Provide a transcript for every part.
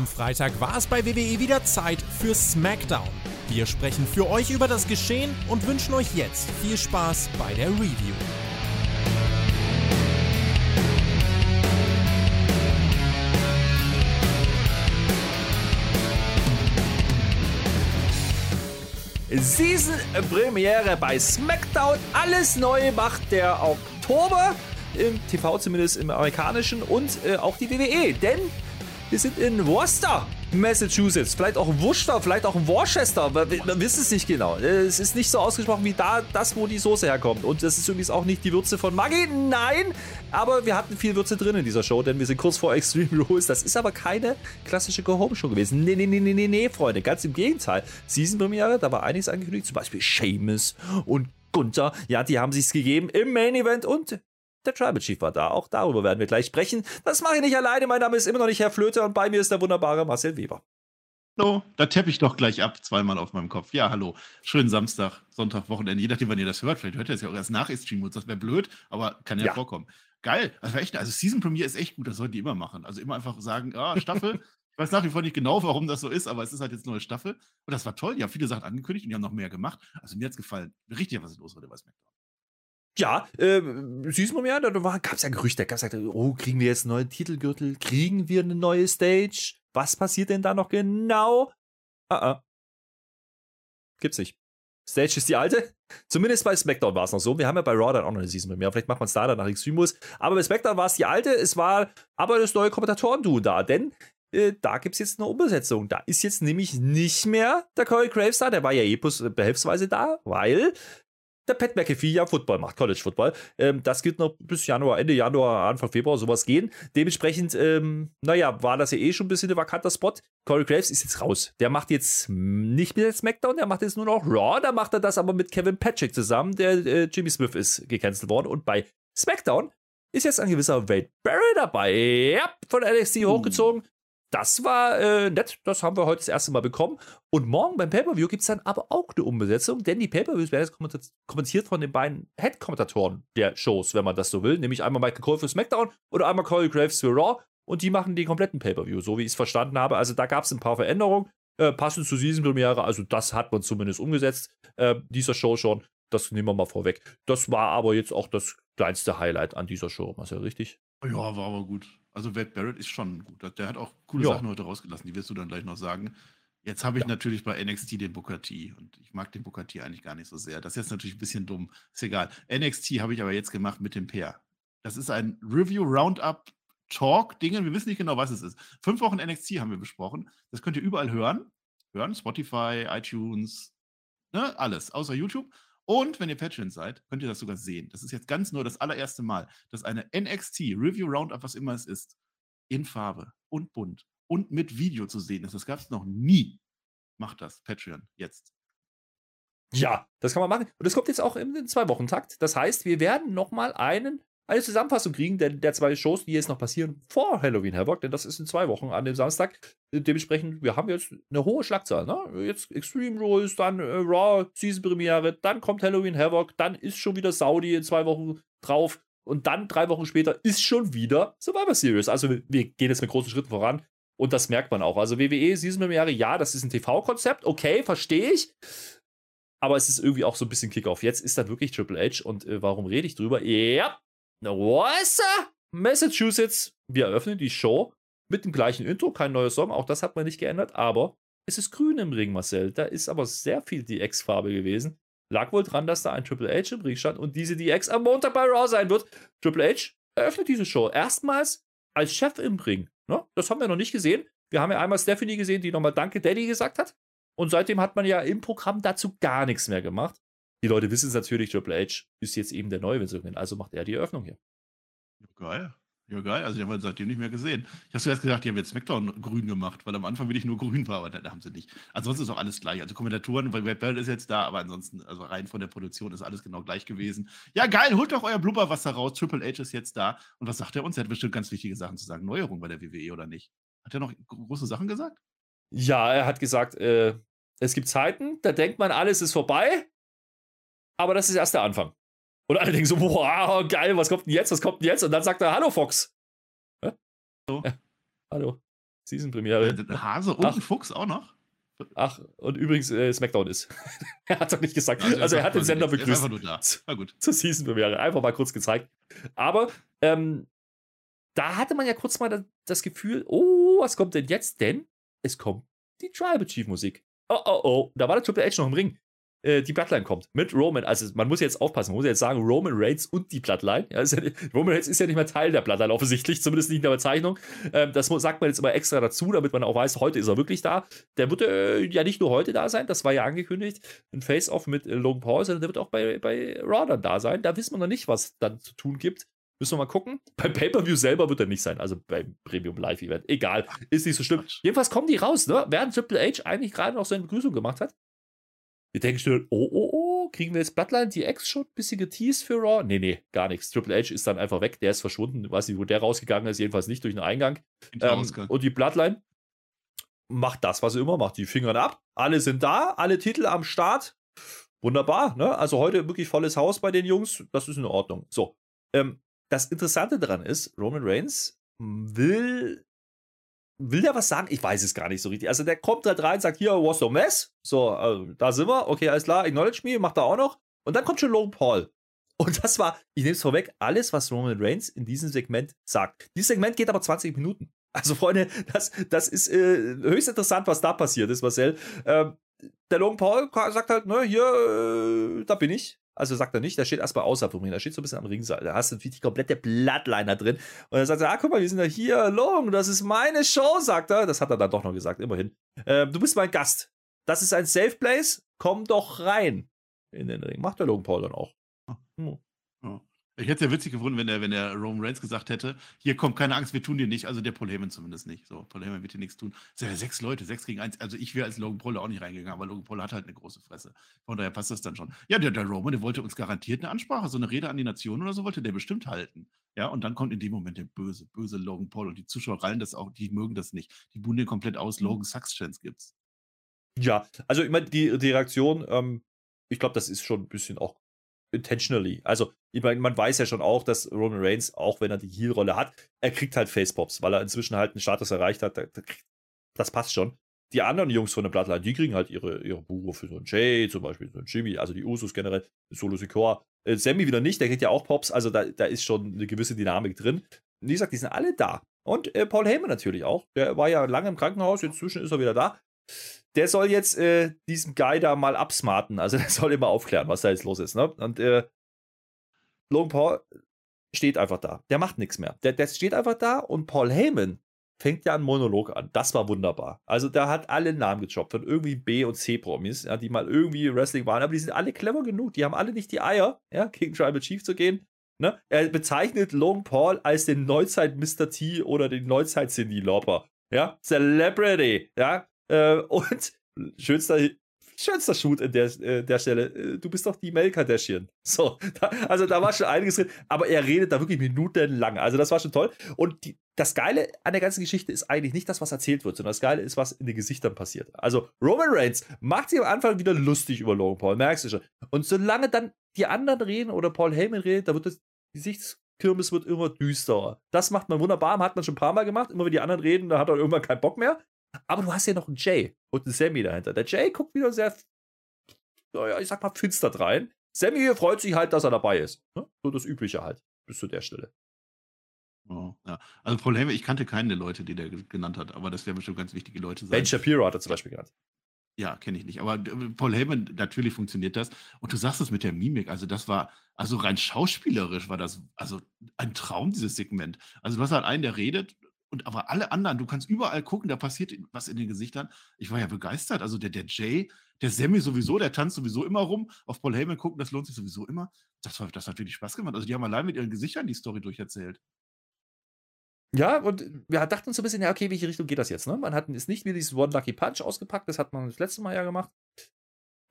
Am Freitag war es bei WWE wieder Zeit für SmackDown. Wir sprechen für euch über das Geschehen und wünschen euch jetzt viel Spaß bei der Review. Season-Premiere bei SmackDown. Alles neu macht der Oktober. Im TV zumindest im amerikanischen und äh, auch die WWE. Denn wir sind in Worcester, Massachusetts. Vielleicht auch Worcester, vielleicht auch Worcester. Man, man wissen es nicht genau. Es ist nicht so ausgesprochen wie da, das, wo die Soße herkommt. Und das ist übrigens auch nicht die Würze von Maggie. Nein, aber wir hatten viel Würze drin in dieser Show, denn wir sind kurz vor Extreme Rules. Das ist aber keine klassische Go-Home-Show gewesen. Nee, nee, nee, nee, nee, nee, Freunde. Ganz im Gegenteil. Season-Premiere, da war einiges angekündigt. Zum Beispiel Seamus und Gunther. Ja, die haben sich's gegeben im Main-Event und der Tribal Chief war da. Auch darüber werden wir gleich sprechen. Das mache ich nicht alleine. Mein Name ist immer noch nicht Herr Flöter und bei mir ist der wunderbare Marcel Weber. Hallo, da teppe ich doch gleich ab, zweimal auf meinem Kopf. Ja, hallo. Schönen Samstag, Sonntag, Wochenende, je nachdem, wann ihr das hört. Vielleicht hört ihr das ja auch erst nach Stream das wäre blöd, aber kann ja, ja, vorkommen. Geil. Das war echt, also Season Premiere ist echt gut, das sollten die immer machen. Also immer einfach sagen, ah, Staffel. ich weiß nach wie vor nicht genau, warum das so ist, aber es ist halt jetzt eine neue Staffel. Und das war toll. Die haben viele Sachen angekündigt und die haben noch mehr gemacht. Also mir hat es gefallen. Richtig, was ist los heute bei SmackDown. Ja, äh, süß mal da gab es ja Gerüchte, gab es ja, oh, kriegen wir jetzt einen neuen Titelgürtel, kriegen wir eine neue Stage? Was passiert denn da noch genau? Ah, ah. Gibt's nicht. Stage ist die alte. Zumindest bei SmackDown war es noch so. Wir haben ja bei Raw dann auch noch eine Season mit mir. Vielleicht macht man es da dann nach Extremus. Aber bei SmackDown war es die alte. Es war aber das neue Kommentatoren-Duo da. Denn äh, da gibt es jetzt eine Umbesetzung. Da ist jetzt nämlich nicht mehr der Corey Graves da. Der war ja eh bloß behelfsweise da, weil der Pat McAfee ja Football macht, College Football. Ähm, das geht noch bis Januar, Ende Januar, Anfang Februar sowas gehen. Dementsprechend, ähm, naja, war das ja eh schon ein bisschen ein vakanter Spot. Corey Graves ist jetzt raus. Der macht jetzt nicht mehr SmackDown, der macht jetzt nur noch Raw. Da macht er das aber mit Kevin Patrick zusammen. Der äh, Jimmy Smith ist gecancelt worden. Und bei SmackDown ist jetzt ein gewisser Wade Barry dabei. Ja, von NXT hochgezogen das war äh, nett, das haben wir heute das erste Mal bekommen. Und morgen beim Pay-Per-View gibt es dann aber auch eine Umbesetzung, denn die Pay-Per-Views werden jetzt kommentiert von den beiden Head-Kommentatoren der Shows, wenn man das so will. Nämlich einmal Michael Cole für SmackDown oder einmal Corey Graves für Raw. Und die machen den kompletten Pay-Per-View, so wie ich es verstanden habe. Also da gab es ein paar Veränderungen, äh, passend zur Season-Premiere. Also das hat man zumindest umgesetzt, äh, dieser Show schon. Das nehmen wir mal vorweg. Das war aber jetzt auch das kleinste Highlight an dieser Show, Marcel, richtig? Ja, war aber gut. Also Wade Barrett ist schon gut. Der hat auch coole ja. Sachen heute rausgelassen, die wirst du dann gleich noch sagen. Jetzt habe ich ja. natürlich bei NXT den Booker T und ich mag den Booker T eigentlich gar nicht so sehr. Das ist jetzt natürlich ein bisschen dumm. Ist egal. NXT habe ich aber jetzt gemacht mit dem Pair. Das ist ein Review Roundup Talk Dingen. Wir wissen nicht genau, was es ist. Fünf Wochen NXT haben wir besprochen. Das könnt ihr überall hören. Hören, Spotify, iTunes, ne, alles, außer YouTube. Und wenn ihr Patreon seid, könnt ihr das sogar sehen. Das ist jetzt ganz nur das allererste Mal, dass eine NXT Review Roundup, was immer es ist, in Farbe und bunt und mit Video zu sehen ist. Das gab es noch nie. Macht das, Patreon, jetzt. Ja, das kann man machen. Und das kommt jetzt auch im Zwei-Wochen-Takt. Das heißt, wir werden nochmal einen eine Zusammenfassung kriegen der, der zwei Shows, die jetzt noch passieren vor Halloween Havoc, denn das ist in zwei Wochen an dem Samstag. Dementsprechend, wir haben jetzt eine hohe Schlagzahl. Ne? Jetzt Extreme Rules, dann äh, Raw, Season Premiere, dann kommt Halloween Havoc, dann ist schon wieder Saudi in zwei Wochen drauf und dann drei Wochen später ist schon wieder Survivor Series. Also wir gehen jetzt mit großen Schritten voran. Und das merkt man auch. Also WWE Season Premiere, ja, das ist ein TV-Konzept, okay, verstehe ich. Aber es ist irgendwie auch so ein bisschen Kickoff. Jetzt ist dann wirklich Triple H und äh, warum rede ich drüber? Ja, Worcester, Massachusetts. Wir eröffnen die Show mit dem gleichen Intro, kein neuer Song, auch das hat man nicht geändert, aber es ist grün im Ring, Marcel. Da ist aber sehr viel DX-Farbe gewesen. Lag wohl dran, dass da ein Triple H im Ring stand und diese DX am Montag bei Raw sein wird. Triple H eröffnet diese Show erstmals als Chef im Ring. Ne? Das haben wir noch nicht gesehen. Wir haben ja einmal Stephanie gesehen, die nochmal Danke Daddy gesagt hat. Und seitdem hat man ja im Programm dazu gar nichts mehr gemacht. Die Leute wissen es natürlich, Triple H ist jetzt eben der neue Vince also macht er die Eröffnung hier. Ja, geil. Ja, geil. Also, die haben wir seitdem nicht mehr gesehen. Ich habe zuerst gesagt, die haben jetzt SmackDown grün gemacht, weil am Anfang will ich nur grün war, aber da haben sie nicht. Ansonsten ist auch alles gleich. Also, Kommentatoren, weil Red Bell ist jetzt da, aber ansonsten, also rein von der Produktion ist alles genau gleich gewesen. Ja, geil, holt doch euer Blubberwasser raus. Triple H ist jetzt da. Und was sagt er uns? Er hat bestimmt ganz wichtige Sachen zu sagen. Neuerung bei der WWE oder nicht? Hat er noch große Sachen gesagt? Ja, er hat gesagt, äh, es gibt Zeiten, da denkt man, alles ist vorbei aber das ist erst der Anfang. Und alle denken so, wow, geil, was kommt denn jetzt, was kommt denn jetzt? Und dann sagt er, hallo Fox. Hallo. Ja, hallo. Season-Premiere. Äh, Hase und Ach. Fuchs auch noch? Ach, und übrigens äh, SmackDown ist. er hat doch nicht gesagt. Also, also er hat den Sender begrüßt. Er ist einfach nur da. Na gut. Zur Season-Premiere. Einfach mal kurz gezeigt. Aber ähm, da hatte man ja kurz mal das Gefühl, oh, was kommt denn jetzt? Denn es kommt die Tribal Chief Musik. Oh, oh, oh. Da war der Triple H noch im Ring. Äh, die Bloodline kommt mit Roman. Also man muss jetzt aufpassen, man muss jetzt sagen, Roman Reigns und die Bloodline. Ja, ja Roman Reigns ist ja nicht mehr Teil der Bloodline, offensichtlich, zumindest nicht in der Bezeichnung. Ähm, das sagt man jetzt immer extra dazu, damit man auch weiß, heute ist er wirklich da. Der wird äh, ja nicht nur heute da sein, das war ja angekündigt, ein Face-Off mit äh, Logan Paul, sondern der wird auch bei, bei Raw dann da sein. Da wissen wir noch nicht, was dann zu tun gibt. Müssen wir mal gucken. Beim Pay-Per-View selber wird er nicht sein, also beim Premium Live-Event. Egal, ist nicht so schlimm. Jedenfalls kommen die raus, ne? Während Triple H eigentlich gerade noch seine Begrüßung gemacht hat. Wir denken schon, oh, oh, oh, kriegen wir jetzt Bloodline die Ex schon ein bisschen geteased für Raw? Nee, nee, gar nichts. Triple H ist dann einfach weg, der ist verschwunden. Ich weiß nicht, wo der rausgegangen ist, jedenfalls nicht durch den Eingang. Ähm, und die Bloodline macht das, was sie immer macht. Die Finger ab, alle sind da, alle Titel am Start. Wunderbar, ne? Also heute wirklich volles Haus bei den Jungs, das ist in Ordnung. So, ähm, das Interessante daran ist, Roman Reigns will will der was sagen? Ich weiß es gar nicht so richtig. Also der kommt halt rein, sagt hier, was no mess? So, also, da sind wir. Okay, alles klar, acknowledge me, macht er auch noch. Und dann kommt schon Logan Paul. Und das war, ich nehme es vorweg, alles, was Roman Reigns in diesem Segment sagt. Dieses Segment geht aber 20 Minuten. Also, Freunde, das, das ist äh, höchst interessant, was da passiert ist, Marcel. Ähm, der Logan Paul sagt halt, ne, hier, äh, da bin ich. Also sagt er nicht, der steht erstmal außerhalb vom Ring, der steht so ein bisschen am Ringseil. Da hast du natürlich die komplette Bloodliner drin. Und dann sagt er, ah, guck mal, wir sind ja hier, Long, das ist meine Show, sagt er. Das hat er dann doch noch gesagt, immerhin. Äh, du bist mein Gast. Das ist ein Safe Place, komm doch rein in den Ring. Macht der Logan Paul dann auch. Hm. Ja. Ich hätte es ja witzig gefunden, wenn der, wenn der Roman Reigns gesagt hätte, hier kommt keine Angst, wir tun dir nicht, also der Paul Heyman zumindest nicht. So, Paul Heyman wird dir nichts tun. Es sind ja sechs Leute, sechs gegen eins. Also ich wäre als Logan Paul auch nicht reingegangen, aber Logan Paul hat halt eine große Fresse. Von daher passt das dann schon. Ja, der, der Roman, der wollte uns garantiert eine Ansprache, so eine Rede an die Nation oder so, wollte der bestimmt halten. Ja, und dann kommt in dem Moment der böse, böse Logan Paul und die Zuschauer rallen das auch, die mögen das nicht. Die buhen den komplett aus, mhm. Logan Sucks Chance gibt's. Ja, also ich meine, die, die Reaktion, ähm, ich glaube, das ist schon ein bisschen auch intentionally. Also, ich meine, man weiß ja schon auch, dass Roman Reigns, auch wenn er die Heel-Rolle hat, er kriegt halt Facepops, weil er inzwischen halt einen Status erreicht hat. Das passt schon. Die anderen Jungs von der Bloodline, die kriegen halt ihre, ihre Buche für so einen Jay, zum Beispiel so einen Jimmy, also die Usos generell, Solo Sikoa. Äh, Sammy wieder nicht, der kriegt ja auch Pops, also da, da ist schon eine gewisse Dynamik drin. Wie gesagt, die sind alle da. Und äh, Paul Heyman natürlich auch. Der war ja lange im Krankenhaus, inzwischen ist er wieder da der soll jetzt äh, diesen Guy da mal absmarten. Also der soll immer aufklären, was da jetzt los ist. Ne? Und äh, Logan Paul steht einfach da. Der macht nichts mehr. Der, der steht einfach da und Paul Heyman fängt ja einen Monolog an. Das war wunderbar. Also der hat alle Namen gechoppt von irgendwie B- und C-Promis, ja, die mal irgendwie Wrestling waren, aber die sind alle clever genug. Die haben alle nicht die Eier, ja, gegen Tribal Chief zu gehen. Ne? Er bezeichnet Logan Paul als den Neuzeit Mr. T oder den Neuzeit Cindy Lauper. Ja, Celebrity, ja, äh, und schönster, schönster Shoot in der, äh, der Stelle. Äh, du bist doch die Mel Kardashian. So, da, also da war schon einiges drin, aber er redet da wirklich minutenlang. Also das war schon toll. Und die, das Geile an der ganzen Geschichte ist eigentlich nicht das, was erzählt wird, sondern das Geile ist, was in den Gesichtern passiert. Also Roman Reigns macht sich am Anfang wieder lustig über Logan Paul, merkst du schon. Und solange dann die anderen reden oder Paul Heyman redet, da wird das Gesichtskirmes wird immer düsterer. Das macht man wunderbar, hat man schon ein paar Mal gemacht. Immer wenn die anderen reden, da hat er irgendwann keinen Bock mehr. Aber du hast ja noch einen Jay und einen Sammy dahinter. Der Jay guckt wieder sehr, naja, ich sag mal, finster rein. Sammy freut sich halt, dass er dabei ist. Ne? So das Übliche halt, bis zu der Stelle. Oh, ja. Also Paul Heyman, ich kannte keinen der Leute, die der genannt hat, aber das werden bestimmt ganz wichtige Leute sein. Ben Shapiro hat er zum Beispiel genannt. Ja, kenne ich nicht. Aber äh, Paul Heyman, natürlich funktioniert das. Und du sagst es mit der Mimik. Also, das war, also rein schauspielerisch war das, also ein Traum, dieses Segment. Also, du hast halt einen, der redet und aber alle anderen, du kannst überall gucken, da passiert was in den Gesichtern. Ich war ja begeistert. Also der, der Jay, der Sammy sowieso, der tanzt sowieso immer rum. Auf Paul Heyman gucken, das lohnt sich sowieso immer. Das, war, das hat wirklich Spaß gemacht. Also die haben allein mit ihren Gesichtern die Story durcherzählt. Ja, und wir dachten so ein bisschen, ja, okay, welche Richtung geht das jetzt? Ne? Man hat ist nicht wie dieses One Lucky Punch ausgepackt, das hat man das letzte Mal ja gemacht.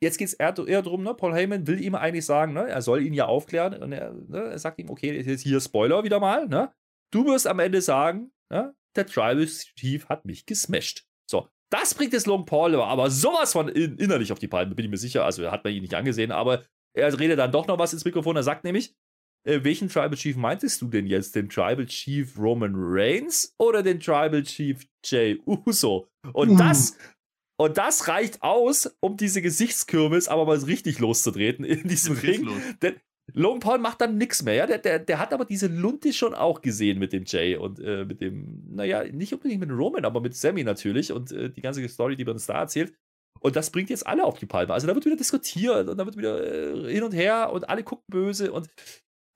Jetzt geht es eher, eher darum, ne? Paul Heyman will ihm eigentlich sagen, ne? er soll ihn ja aufklären. Und er, ne? er sagt ihm, okay, jetzt hier Spoiler wieder mal. Ne? Du wirst am Ende sagen, ja, der Tribal Chief hat mich gesmashed. So, das bringt jetzt Long Paul aber sowas von in, innerlich auf die Palme, bin ich mir sicher. Also, er hat man ihn nicht angesehen, aber er redet dann doch noch was ins Mikrofon. Er sagt nämlich, äh, welchen Tribal Chief meintest du denn jetzt? Den Tribal Chief Roman Reigns oder den Tribal Chief Jay Uso? Und uh. das und das reicht aus, um diese Gesichtskürbis aber mal richtig loszutreten in diesem Ring. Denn Logan Paul macht dann nichts mehr. Ja? Der, der, der hat aber diese Lunte schon auch gesehen mit dem Jay und äh, mit dem, naja, nicht unbedingt mit Roman, aber mit Sammy natürlich und äh, die ganze Story, die man uns da erzählt. Und das bringt jetzt alle auf die Palme. Also da wird wieder diskutiert und da wird wieder äh, hin und her und alle gucken böse und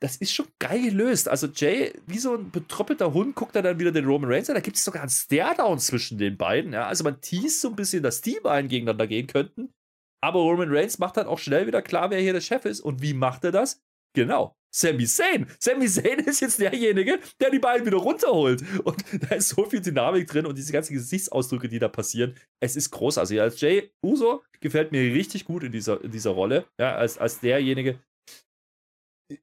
das ist schon geil gelöst. Also Jay, wie so ein betroppelter Hund, guckt er dann wieder den Roman Reigns an. Da gibt es sogar einen Stare-Down zwischen den beiden. Ja? Also man teast so ein bisschen, dass die beiden gegeneinander gehen könnten. Aber Roman Reigns macht dann auch schnell wieder klar, wer hier der Chef ist. Und wie macht er das? Genau. Sami Zayn. Sami Zayn ist jetzt derjenige, der die beiden wieder runterholt. Und da ist so viel Dynamik drin und diese ganzen Gesichtsausdrücke, die da passieren. Es ist großartig. Als Jay Uso gefällt mir richtig gut in dieser, in dieser Rolle. Ja, als, als derjenige,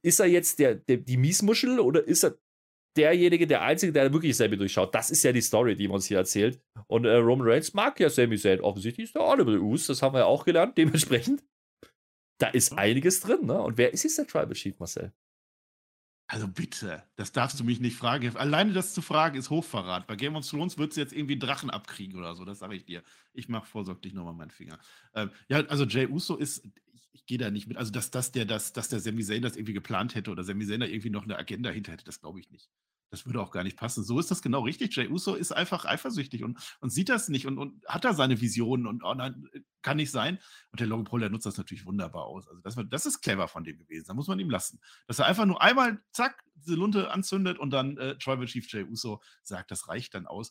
ist er jetzt der, der, die Miesmuschel oder ist er derjenige, der Einzige, der wirklich Sammy durchschaut? Das ist ja die Story, die man uns hier erzählt. Und äh, Roman Reigns mag ja Sammy Zayn. Offensichtlich ist der Honorable Us, das haben wir ja auch gelernt. Dementsprechend, da ist einiges drin. Ne? Und wer ist jetzt der Tribal Chief, Marcel? Also bitte, das darfst du mich nicht fragen. Alleine das zu fragen ist Hochverrat. Bei Game of Thrones wird es jetzt irgendwie Drachen abkriegen oder so, das sage ich dir. Ich mache vorsorglich nochmal meinen Finger. Ähm, ja, also Jay Uso ist, ich gehe da nicht mit. Also, dass, dass, der, dass, dass der Sami Zayn das irgendwie geplant hätte oder Sami Zayn da irgendwie noch eine Agenda hinter hätte, das glaube ich nicht. Das würde auch gar nicht passen. So ist das genau richtig. Jay Uso ist einfach eifersüchtig und, und sieht das nicht und, und hat da seine Visionen und oh nein, kann nicht sein. Und der Logan Paul, der nutzt das natürlich wunderbar aus. Also das, das ist clever von dem gewesen. Da muss man ihm lassen. Dass er einfach nur einmal, zack, diese Lunte anzündet und dann äh, Tribal Chief Jay Uso sagt, das reicht dann aus.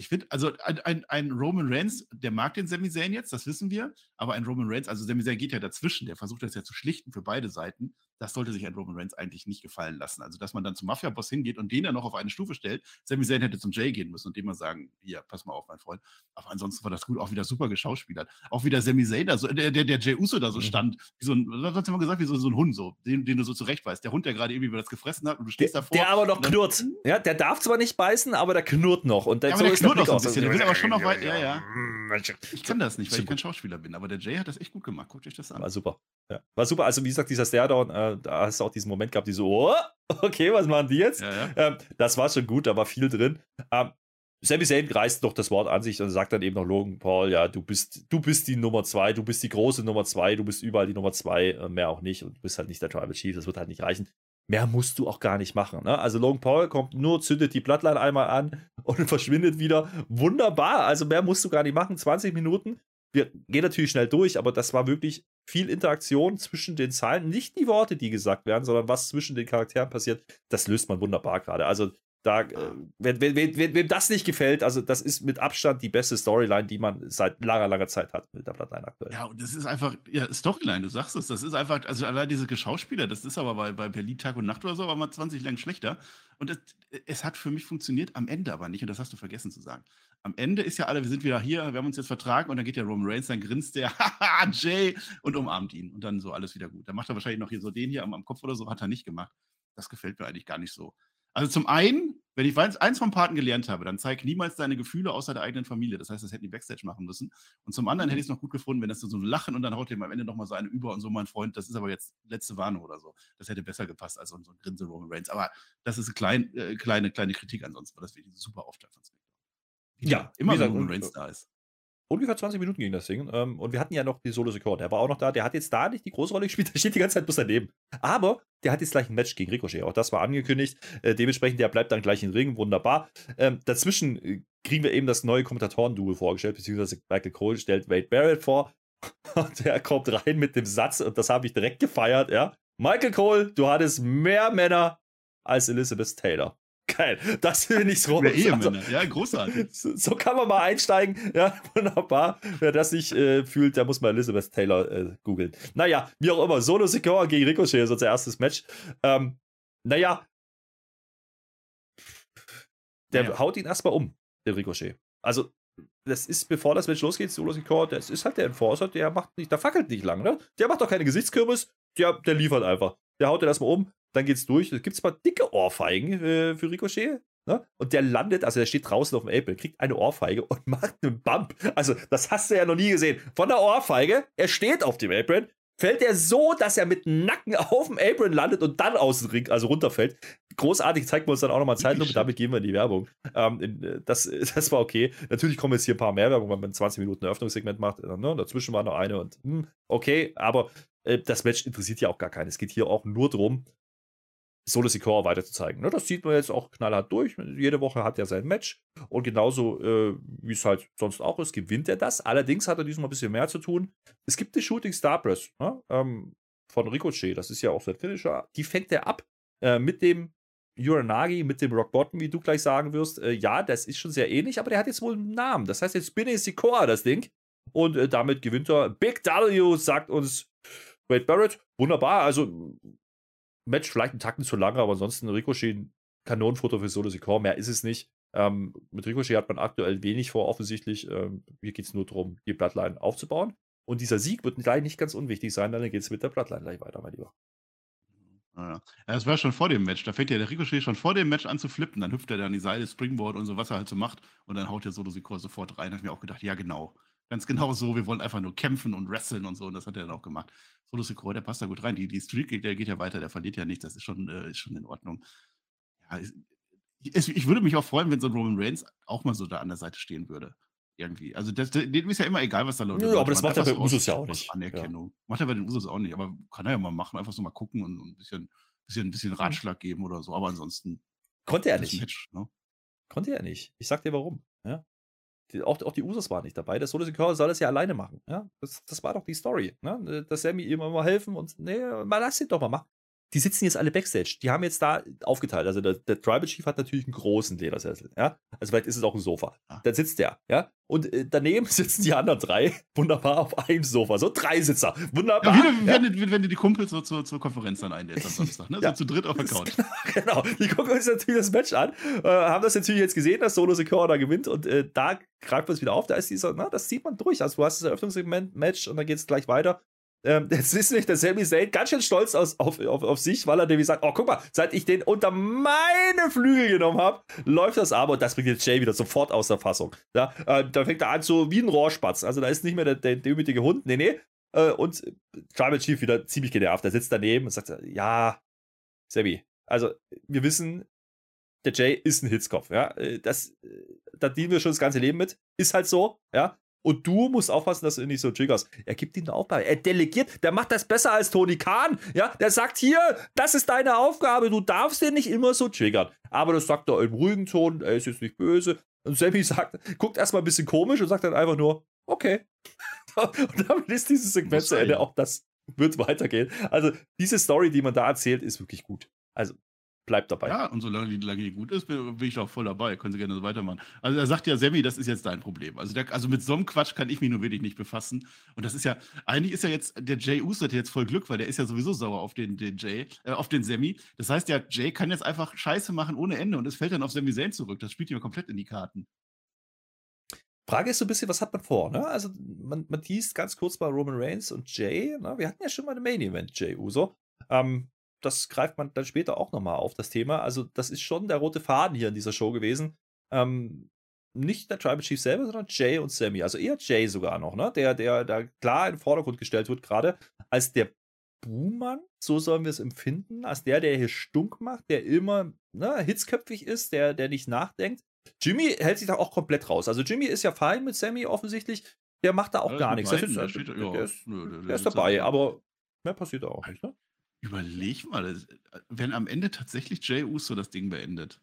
Ich finde, also ein, ein, ein, Roman Reigns, der mag den Sami Zayn jetzt, das wissen wir, aber ein Roman Reigns, also Sami Zayn geht ja dazwischen, der versucht das ja zu schlichten für beide Seiten. Das sollte sich ein Roman Reigns eigentlich nicht gefallen lassen. Also, dass man dann zum Mafia-Boss hingeht und den dann noch auf eine Stufe stellt. Sami Zayn hätte zum Jay gehen müssen und dem mal sagen, hier, pass mal auf, mein Freund. Aber ansonsten war das gut, auch wieder super geschauspielert. Auch wieder Sami Zayn da, so, der, der, der Jay Uso da so mhm. stand, wie so ein, was hat man gesagt, wie so, so ein Hund, so, den, den du so zurechtweist. Der Hund, der gerade irgendwie über das gefressen hat und du stehst der, davor. Der aber noch knurrt. Ja, der darf zwar nicht beißen, aber der knurrt noch. Und der, ja, so der knurrt noch so ein bisschen. Der will aber schon noch weit, ja, ja. Ich kann das nicht, weil ich kein Schauspieler bin, aber der Jay hat das echt gut gemacht. Guckt euch das an. War super. Ja. War super. Also, wie gesagt, dieser Stairdown, äh, da hast du auch diesen Moment gehabt, die so, oh, okay, was machen die jetzt? Ja, ja. Ähm, das war schon gut, da war viel drin. Ähm, Sami Zayn reißt doch das Wort an sich und sagt dann eben noch Logan Paul, ja, du bist, du bist die Nummer zwei, du bist die große Nummer zwei, du bist überall die Nummer zwei, äh, mehr auch nicht und du bist halt nicht der Tribal Chief, das wird halt nicht reichen. Mehr musst du auch gar nicht machen. Ne? Also Logan Paul kommt nur, zündet die Bloodline einmal an und verschwindet wieder. Wunderbar. Also mehr musst du gar nicht machen. 20 Minuten wir gehen natürlich schnell durch, aber das war wirklich viel Interaktion zwischen den Zeilen. Nicht die Worte, die gesagt werden, sondern was zwischen den Charakteren passiert. Das löst man wunderbar gerade. Also da, äh, wenn, wenn, wenn, wem das nicht gefällt, also das ist mit Abstand die beste Storyline, die man seit langer, langer Zeit hat mit der Bloodline aktuell. Ja, und das ist einfach, ja, Storyline, du sagst es, das ist einfach, also allein diese Geschauspieler, das ist aber bei, bei Berlin Tag und Nacht oder so, aber mal 20 lang schlechter. Und das, es hat für mich funktioniert, am Ende aber nicht, und das hast du vergessen zu sagen. Am Ende ist ja alle, wir sind wieder hier, wir haben uns jetzt vertragen und dann geht der Roman Reigns, dann grinst der, haha, Jay, und umarmt ihn. Und dann so alles wieder gut. Dann macht er wahrscheinlich noch hier so den hier am, am Kopf oder so, hat er nicht gemacht. Das gefällt mir eigentlich gar nicht so. Also zum einen, wenn ich eins vom Paten gelernt habe, dann zeig niemals deine Gefühle außer der eigenen Familie. Das heißt, das hätten die Backstage machen müssen. Und zum anderen hätte ich es noch gut gefunden, wenn das so ein Lachen und dann haut dem am Ende nochmal so eine über und so, mein Freund, das ist aber jetzt letzte Warnung oder so. Das hätte besser gepasst als so ein Grinse Roman Reigns. Aber das ist eine klein, äh, kleine, kleine Kritik ansonsten, weil das wirklich super Auftakt von SmackDown. Ja, immer wenn Roman Reigns da ist ungefähr 20 Minuten ging das Ding. Ähm, und wir hatten ja noch die Solo Secure. Der war auch noch da. Der hat jetzt da nicht die große Rolle gespielt. Der steht die ganze Zeit bloß daneben. Aber der hat jetzt gleich ein Match gegen Ricochet. Auch das war angekündigt. Äh, dementsprechend, der bleibt dann gleich im Ring. Wunderbar. Ähm, dazwischen äh, kriegen wir eben das neue Kommentatoren-Duo vorgestellt, beziehungsweise Michael Cole stellt Wade Barrett vor. Und der kommt rein mit dem Satz, und das habe ich direkt gefeiert, ja. Michael Cole, du hattest mehr Männer als Elizabeth Taylor. Geil. Das finde ich so. Also, ja, großartig. So, so, kann man mal einsteigen. Ja, wunderbar. Wer das nicht äh, fühlt, der muss mal Elizabeth Taylor äh, googeln. Naja, wie auch immer. Solo Secure gegen Ricochet ist unser erstes Match. Ähm, naja. Der ja. haut ihn erstmal um, der Ricochet. Also, das ist, bevor das Match losgeht, Solo Secure, das ist halt der Enforcer, der macht nicht, der fackelt nicht lang, ne? Der macht doch keine Gesichtskürbis, der, der liefert einfach. Der haut den erstmal um, dann geht's durch. Es gibt zwar dicke Ohrfeigen äh, für Ricochet, ne? Und der landet, also der steht draußen auf dem Apple, kriegt eine Ohrfeige und macht einen Bump. Also, das hast du ja noch nie gesehen. Von der Ohrfeige, er steht auf dem Apron, fällt er so, dass er mit Nacken auf dem Apron landet und dann aus dem Ring, also runterfällt. Großartig, zeigt man uns dann auch nochmal Zeitlupe, damit gehen wir in die Werbung. Ähm, in, das, das war okay. Natürlich kommen jetzt hier ein paar mehr Werbung, weil man 20 Minuten Eröffnungssegment macht. Ne? Dazwischen war noch eine und hm, okay, aber äh, das Match interessiert ja auch gar keinen. Es geht hier auch nur darum, Solo Sikoa weiter zu zeigen. Ne? Das sieht man jetzt auch knallhart durch. Jede Woche hat er sein Match und genauso äh, wie es halt sonst auch ist, gewinnt er das. Allerdings hat er diesmal ein bisschen mehr zu tun. Es gibt die Shooting Star Press ne? ähm, von Ricochet, das ist ja auch sein Finisher. Die fängt er ab äh, mit dem Uranagi, mit dem Rock Bottom, wie du gleich sagen wirst. Äh, ja, das ist schon sehr ähnlich, aber der hat jetzt wohl einen Namen. Das heißt jetzt Binny Sikoa, das Ding. Und äh, damit gewinnt er. Big W, sagt uns Wade Barrett. Wunderbar. Also Match vielleicht einen Tacken zu lang, aber ansonsten Ricochet ein Kanonenfutter für Solo Sikoa. Mehr ist es nicht. Ähm, mit Ricochet hat man aktuell wenig vor, offensichtlich. Ähm, hier geht es nur darum, die Bloodline aufzubauen. Und dieser Sieg wird gleich nicht ganz unwichtig sein, dann geht es mit der Bloodline gleich weiter, mein Lieber. Ja, das war schon vor dem Match. Da fängt ja der Ricochet schon vor dem Match an zu flippen. Dann hüpft er dann die Seile, Springboard und so, was er halt so macht. Und dann haut der Solo Sikoa sofort rein. Da habe ich mir auch gedacht, ja, genau. Ganz genau so. Wir wollen einfach nur kämpfen und wresteln und so. Und das hat er dann auch gemacht. Solo Sikoa, der passt da gut rein. Die, die Streak, der geht ja weiter, der verliert ja nicht. Das ist schon, äh, ist schon in Ordnung. Ja, ich, ich, würde mich auch freuen, wenn so ein Roman Reigns auch mal so da an der Seite stehen würde. Irgendwie. Also, das, dem ist ja immer egal, was da Leute. Ja, aber das macht er bei Usos ja auch nicht. Anerkennung. Ja. Macht er bei den Usos auch nicht. Aber kann er ja mal machen. Einfach so mal gucken und, ein bisschen, bisschen, bisschen mhm. Ratschlag geben oder so. Aber ansonsten. Konnte er nicht. Match, ne? Konnte er nicht. Ich sag dir warum. Ja? Die, auch, auch die Usos waren nicht dabei. Der Solo Sikoa soll das ja alleine machen. Ja? Das, das war doch die Story. Ne? Dass Sammy ihm immer helfen und nee, mal lass ihn doch mal machen die sitzen jetzt alle Backstage. Die haben jetzt da aufgeteilt. Also der, der Tribal Chief hat natürlich einen großen Ledersessel, ja. Also vielleicht ist es auch ein Sofa. Ah. Da sitzt der, ja. Und äh, daneben sitzen die anderen drei wunderbar auf einem Sofa. So drei Sitzer. Wunderbar. Ja, wie, ja. Wenn, wenn, du die Kumpels so zur, zur Konferenz dann einlädst am Samstag, ne? Ja. So zu dritt auf der Couch. Genau, genau. Die gucken uns natürlich das Match an, äh, haben das natürlich jetzt gesehen, dass Solo Secure da gewinnt und äh, da greift man es wieder auf. Da ist dieser, na, das zieht man durch. Also du hast das Eröffnungssegment-Match und dann geht es gleich weiter. Ähm, jetzt ist nicht der Sami Zayn ganz schön stolz aus, auf, auf, auf sich, weil er nämlich sagt: Oh, guck mal, seit ich den unter meine Flügel genommen habe, läuft das aber. Und das bringt jetzt Jay wieder sofort aus der Fassung. Ja, äh, da fängt er an, so wie ein Rohrspatz. Also da ist nicht mehr der, der demütige Hund. Nee, nee. Äh, und Tribal Chief wieder ziemlich genervt. Der sitzt daneben und sagt: Ja, Sammy, also wir wissen, der Jay ist ein Hitzkopf. Ja, äh, das, äh, da dienen wir schon das ganze Leben mit. Ist halt so. Ja, und du musst aufpassen, dass du ihn nicht so triggerst. Er gibt ihm eine Aufgabe. Er delegiert. Der macht das besser als Tony Khan. Ja, der sagt hier, das ist deine Aufgabe. Du darfst den nicht immer so triggern. Aber das sagt er im ruhigen Ton. Er ist jetzt nicht böse. Und Sammy sagt, guckt erstmal ein bisschen komisch und sagt dann einfach nur, okay. und damit ist dieses Segment zu Ende. Auch das wird weitergehen. Also, diese Story, die man da erzählt, ist wirklich gut. Also, bleibt dabei. Ja, und solange die, die gut ist, bin, bin ich auch voll dabei. Können Sie gerne so weitermachen. Also er sagt ja, Sammy, das ist jetzt dein Problem. Also, der, also mit so einem Quatsch kann ich mich nur wirklich nicht befassen. Und das ist ja, eigentlich ist ja jetzt, der Jay Uso hat jetzt voll Glück, weil der ist ja sowieso sauer auf den, den Jay, äh, auf den Sammy. Das heißt, der Jay kann jetzt einfach Scheiße machen ohne Ende und es fällt dann auf Sammy Zayn zurück. Das spielt ihm komplett in die Karten. Frage ist so ein bisschen, was hat man vor? Ne? Also, man, man teast ganz kurz bei Roman Reigns und Jay. Ne? Wir hatten ja schon mal ein Main Event, Jay Uso. Ähm, das greift man dann später auch nochmal auf, das Thema. Also, das ist schon der rote Faden hier in dieser Show gewesen. Ähm, nicht der Tribal Chief selber, sondern Jay und Sammy. Also eher Jay sogar noch, ne? Der, der da klar in den Vordergrund gestellt wird, gerade als der Buhmann, so sollen wir es empfinden, als der, der hier stunk macht, der immer ne, hitzköpfig ist, der, der nicht nachdenkt. Jimmy hält sich da auch komplett raus. Also Jimmy ist ja fein mit Sammy offensichtlich. Der macht da auch ja, gar nichts. Ist, der, steht, der, ja, der, ist, der ist dabei, aber mehr passiert da auch nicht. Ne? Überleg mal, wenn am Ende tatsächlich Jay Uso das Ding beendet,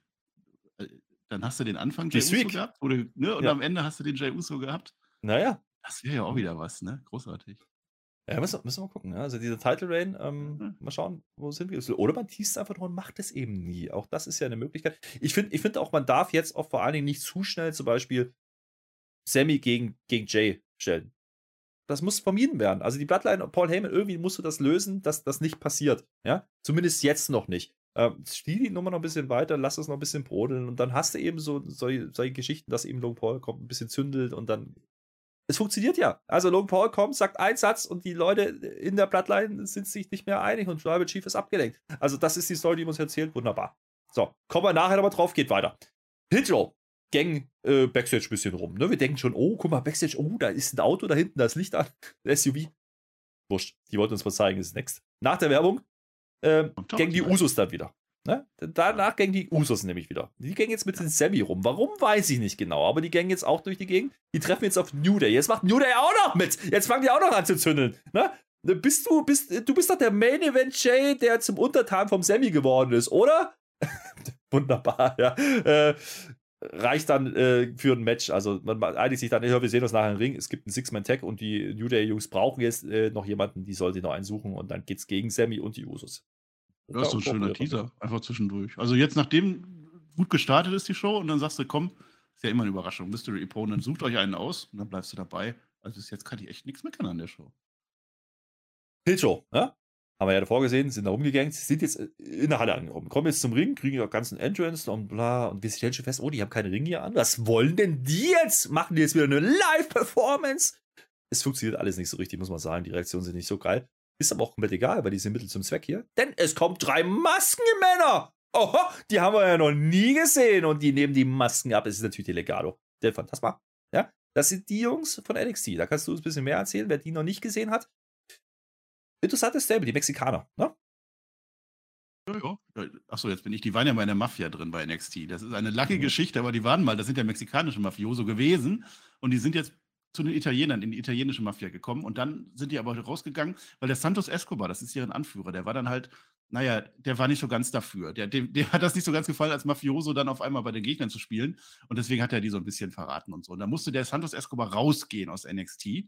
äh, dann hast du den Anfang Jay Uso gehabt oder, ne, und ja. am Ende hast du den Jay Uso gehabt. Naja. Das wäre ja auch wieder was, ne? Großartig. Ja, müssen, müssen wir mal gucken. Ja? Also diese Title Rain, ähm, mhm. mal schauen, wo sind wir. Oder man teast einfach nur und macht es eben nie. Auch das ist ja eine Möglichkeit. Ich finde ich find auch, man darf jetzt auch vor allen Dingen nicht zu schnell zum Beispiel Sammy gegen, gegen Jay stellen das muss vermieden werden. Also die Bloodline Paul Heyman, irgendwie musst du das lösen, dass das nicht passiert. Ja, zumindest jetzt noch nicht. Ähm, spiel die Nummer noch ein bisschen weiter, lass es noch ein bisschen brodeln und dann hast du eben so solche, solche Geschichten, dass eben Logan Paul kommt, ein bisschen zündelt und dann. Es funktioniert ja. Also Logan Paul kommt, sagt einen Satz und die Leute in der Bloodline sind sich nicht mehr einig und Tribal Chief ist abgelenkt. Also das ist die Story, die uns erzählt. Wunderbar. So, kommen wir nachher nochmal drauf, geht weiter. Hitro Gang äh, Backstage ein bisschen rum. Ne? Wir denken schon, oh, guck mal, Backstage, oh, da ist ein Auto da hinten, da ist Licht an, ein SUV. Wurscht. Die wollten uns was zeigen, ist next. Nach der Werbung äh, gängen die Usos dann wieder. Ne? Danach gängen die Usos nämlich wieder. Die gängen jetzt mit den Sammy rum. Warum, weiß ich nicht genau. Aber die gängen jetzt auch durch die Gegend. Die treffen jetzt auf New Day. Jetzt macht New Day auch noch mit. Jetzt fangen die auch noch an zu zündeln. Ne? Bist du, bist, du bist doch der Main Event Jay, der zum Untertan vom Sammy geworden ist, oder? Wunderbar, ja. Äh, reicht dann äh, für ein Match. Also man einigt sich dann, höre, wir sehen uns nachher im Ring. Es gibt einen Six-Man-Tag und die New Day-Jungs brauchen jetzt äh, noch jemanden, die soll sie noch einsuchen und dann geht's gegen Sammy und die Usos. Das ist so ein schöner Teaser, einfach zwischendurch. Also jetzt, nachdem gut gestartet ist die Show und dann sagst du, komm, ist ja immer eine Überraschung. Mystery Opponent, sucht euch einen aus und dann bleibst du dabei. Also bis jetzt kann ich echt nichts meckern an der Show. Pilshow, ne? Haben wir ja davor gesehen, sind da rumgegangen, sind jetzt äh, in der Halle angekommen. Kommen jetzt zum Ring, kriegen ihre ganzen Entrance und bla. Und wir stellen schon fest, oh, die haben keine Ringe hier an. Was wollen denn die jetzt? Machen die jetzt wieder eine Live-Performance? Es funktioniert alles nicht so richtig, muss man sagen. Die Reaktionen sind nicht so geil. Ist aber auch komplett egal, weil die sind Mittel zum Zweck hier. Denn es kommen drei Maskenmänner. Oho, die haben wir ja noch nie gesehen. Und die nehmen die Masken ab. Es ist natürlich Legado. Der Phantasma. Ja, das sind die Jungs von NXT. Da kannst du uns ein bisschen mehr erzählen, wer die noch nicht gesehen hat. Interessantes Stable, die Mexikaner, ne? Ja, ja. Achso, jetzt bin ich. Die waren ja mal in der Mafia drin bei NXT. Das ist eine lange mhm. Geschichte, aber die waren mal, das sind ja mexikanische Mafioso gewesen. Und die sind jetzt zu den Italienern in die italienische Mafia gekommen. Und dann sind die aber rausgegangen, weil der Santos Escobar, das ist deren Anführer, der war dann halt, naja, der war nicht so ganz dafür. Der, dem, dem hat das nicht so ganz gefallen, als Mafioso dann auf einmal bei den Gegnern zu spielen. Und deswegen hat er die so ein bisschen verraten und so. Und dann musste der Santos Escobar rausgehen aus NXT.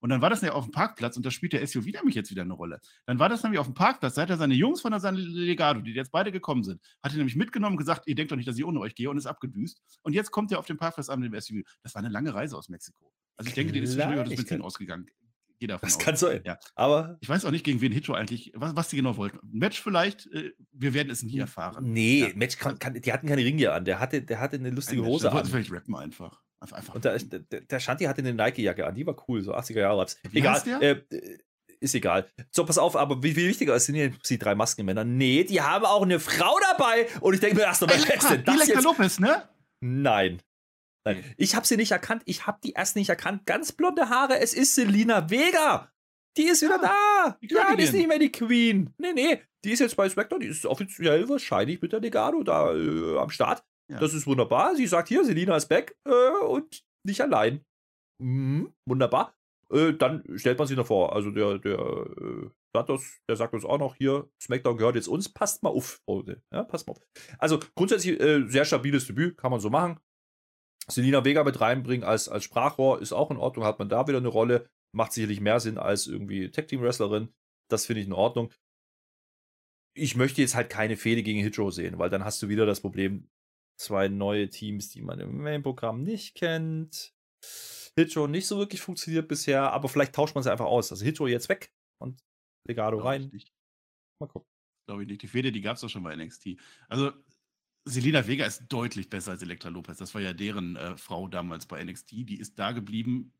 Und dann war das ja auf dem Parkplatz und da spielt der SUV nämlich jetzt wieder eine Rolle. Dann war das nämlich auf dem Parkplatz, da hat er seine Jungs von der San Legado, die jetzt beide gekommen sind, hat er nämlich mitgenommen und gesagt, ihr denkt doch nicht, dass ich ohne euch gehe und ist abgedüst. Und jetzt kommt er auf dem Parkplatz an mit dem SUV. Das war eine lange Reise aus Mexiko. Also ich denke, den ist zwischendurch das Benzin ausgegangen. Geh davon das aus. kann sein. Ja. Aber ich weiß auch nicht, gegen wen Hitcho eigentlich, was, was die genau wollten. Match vielleicht, äh, wir werden es nie erfahren. Nee, ja. Match kann, kann, die hatten keine Ringe an. Der hatte, der hatte eine lustige Hose an. vielleicht rappen einfach. Einfach und der, der, der Shanti hatte eine Nike-Jacke an, die war cool, so 80er Jahre. Egal. Äh, ist egal. So, pass auf, aber wie viel wichtiger sind hier die drei Maskenmänner? Nee, die haben auch eine Frau dabei. Und ich denke mir erst noch, wer ist denn das jetzt? Lopez, ne? Nein. Nein. Ich habe sie nicht erkannt. Ich habe die erst nicht erkannt. Ganz blonde Haare. Es ist Selina Vega. Die ist wieder ah, da. Ja, die ist nicht mehr die Queen. Nee, nee. Die ist jetzt bei Spectre. Die ist offiziell wahrscheinlich mit der Legado da äh, am Start. Das ist wunderbar. Sie sagt hier, Selina ist back äh, und nicht allein. Mhm, wunderbar. Äh, dann stellt man sich noch vor. Also der, der äh, Santos, der sagt uns auch noch hier, SmackDown gehört jetzt uns. Passt mal auf. Ja, passt mal auf. Also grundsätzlich äh, sehr stabiles Debüt, kann man so machen. Selina Vega mit reinbringen als, als Sprachrohr ist auch in Ordnung, hat man da wieder eine Rolle. Macht sicherlich mehr Sinn als irgendwie Tag Team Wrestlerin. Das finde ich in Ordnung. Ich möchte jetzt halt keine Fehde gegen Hitro sehen, weil dann hast du wieder das Problem, zwei neue Teams, die man im Main-Programm nicht kennt. Hitro nicht so wirklich funktioniert bisher, aber vielleicht tauscht man sie einfach aus. Also Hitro jetzt weg und Legado Glaube rein. Mal gucken. Glaube ich nicht. Die Fehde, die gab es doch schon bei NXT. Also Selina Vega ist deutlich besser als Elektra Lopez. Das war ja deren äh, Frau damals bei NXT. Die ist da geblieben.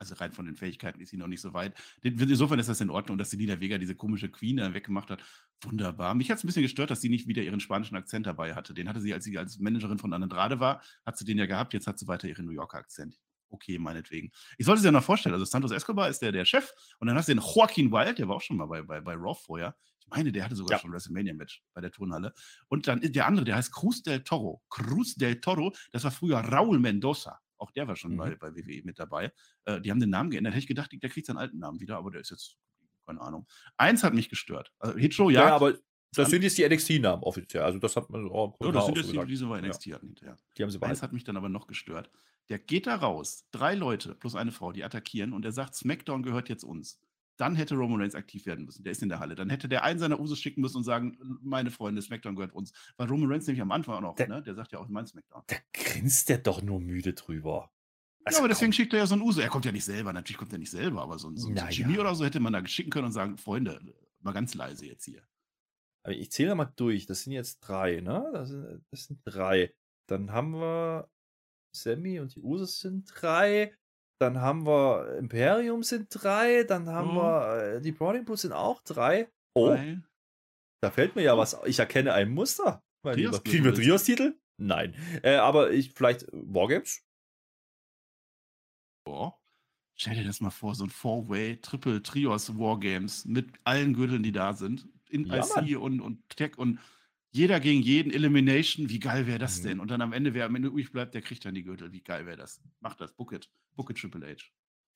Also rein von den Fähigkeiten ist sie noch nicht so weit. Insofern ist das in Ordnung, dass Selina Vega diese komische Queen da weggemacht hat. Wunderbar. Mich hat es ein bisschen gestört, dass sie nicht wieder ihren spanischen Akzent dabei hatte. Den hatte sie, als sie als Managerin von Andrade war, hat sie den ja gehabt. Jetzt hat sie weiter ihren New Yorker Akzent. Okay, meinetwegen. Ich sollte es ja noch vorstellen. Also Santos Escobar ist der, der Chef. Und dann hast du den Joaquin Wild, der war auch schon mal bei, bei, bei Raw vorher. Ich meine, der hatte sogar ja. schon WrestleMania-Match bei der Turnhalle. Und dann der andere, der heißt Cruz del Toro. Cruz del Toro, das war früher Raul Mendoza. Auch der war schon mhm. bei, bei WWE mit dabei. Äh, die haben den Namen geändert. Hätte ich gedacht, der kriegt seinen alten Namen wieder, aber der ist jetzt, keine Ahnung. Eins hat mich gestört. Also Hitro, ja. Ja, aber das sind jetzt die NXT-Namen offiziell. Also das hat man auch. Ja, das sind jetzt die, die so bei NXT ja. hatten hinterher. Die haben sie Eins hat mich dann aber noch gestört. Der geht da raus, drei Leute plus eine Frau, die attackieren und er sagt, SmackDown gehört jetzt uns dann hätte Roman Reigns aktiv werden müssen. Der ist in der Halle. Dann hätte der einen seiner Usos schicken müssen und sagen, meine Freunde, SmackDown gehört uns. Weil Roman Reigns nämlich am Anfang auch noch, der, ne? der sagt ja auch, mein SmackDown. Da grinst der doch nur müde drüber. Also ja, aber deswegen schickt er ja so einen Uso. Er kommt ja nicht selber, natürlich kommt er nicht selber, aber so ein, so ein Chemie oder so hätte man da schicken können und sagen, Freunde, mal ganz leise jetzt hier. Aber ich zähle mal durch. Das sind jetzt drei, ne? Das sind, das sind drei. Dann haben wir Sammy und die Usos sind drei. Dann haben wir Imperium sind drei. Dann haben oh. wir äh, die Browning Boots sind auch drei. Oh. Drei. Da fällt mir ja was. Ich erkenne ein Muster. Kriegen wir Trios-Titel? Nein. Äh, aber ich vielleicht Wargames? Stell dir das mal vor, so ein Four-Way, Triple Trios Wargames mit allen Gürteln, die da sind. In Ja, IC und, und Tech und jeder gegen jeden, Elimination. Wie geil wäre das Mhm. denn? Und dann am Ende, wer am Ende übrig bleibt, der kriegt dann die Gürtel. Wie geil wäre das? Macht das. Book it. Book it Triple H.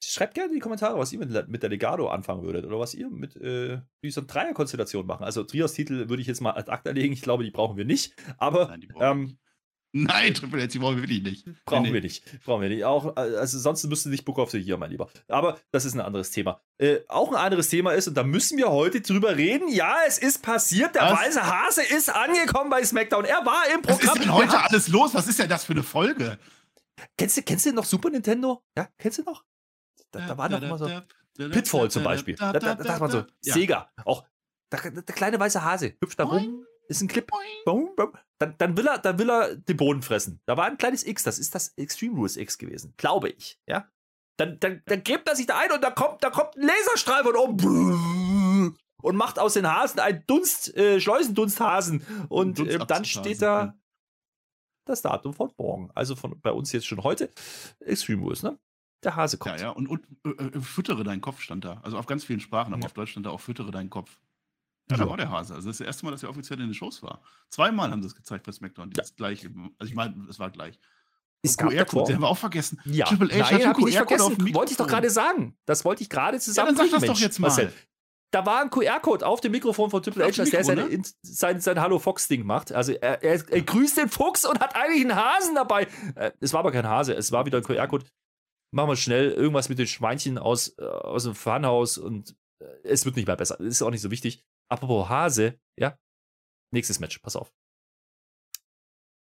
Schreibt gerne in die Kommentare, was ihr mit, mit der Legado anfangen würdet oder was ihr mit äh, dieser Dreierkonstellation machen. Also Trios-Titel würde ich jetzt mal ad acta legen. Ich glaube, die brauchen wir nicht. Aber Nein, die brauchen wir ähm, nicht. Nein, Triple H, die brauchen wir wirklich nicht. brauchen Nee, wir nee. nicht. Brauchen wir nicht. Auch, also sonst müsste nicht Book of the Year, mein Lieber. Aber das ist ein anderes Thema. Äh, auch ein anderes Thema ist, und da müssen wir heute drüber reden. Ja, es ist passiert. Der Was? weiße Hase ist angekommen bei SmackDown. Er war im Was Programm. ist denn Wir heute alles los? Was ist denn das für eine Folge? Kennst du, kennst du noch Super Nintendo? Ja, kennst du noch? Da, da war noch immer so. Pitfall zum Beispiel. Da, da, da dachte man so, Ja. Sega. Auch der, der kleine weiße Hase hüpft da rum, ist ein Clip. Boom, boom. Dann, dann, will er, dann will er den Boden fressen. Da war ein kleines X, das ist das Extreme Rules X gewesen, glaube ich. Ja? Dann, dann, dann gräbt er sich da ein und da kommt, da kommt ein Laserstrahl von oben und macht aus den Hasen einen Dunst, äh, Schleusendunsthasen. Und äh, dann steht da das Datum von morgen. Also von bei uns jetzt schon heute. Extreme Rules, ne? Der Hase Ja, kommt. ja, und, und äh, äh, füttere deinen Kopf stand da. Also auf ganz vielen Sprachen, aber Ja. auf Deutsch stand da auch füttere deinen Kopf. Ja, Ja. da war der Hase. Also das ist das erste Mal, dass er offiziell in den Shows war. Zweimal haben sie es gezeigt bei SmackDown. Das gleiche. Also ich meine, es war gleich. Es gab QR-Code, den haben wir auch vergessen. Ja, Triple H nein, habe ich nicht QR-Code auf vergessen. Wollte ich doch gerade sagen. Das wollte ich gerade Ja, zusammen. dann sag das doch jetzt mal. Da war ein QR-Code auf dem Mikrofon von Triple H, dem als der seine, ne? in, sein, sein Hallo Fox-Ding macht. Also er, er, er grüßt den Fuchs und hat eigentlich einen Hasen dabei. Äh, es war aber kein Hase, es war wieder ein QR-Code. Machen wir schnell irgendwas mit den Schweinchen aus, äh, aus dem Funhaus und äh, es wird nicht mehr besser. Ist auch nicht so wichtig. Apropos Hase, ja. Nächstes Match, pass auf.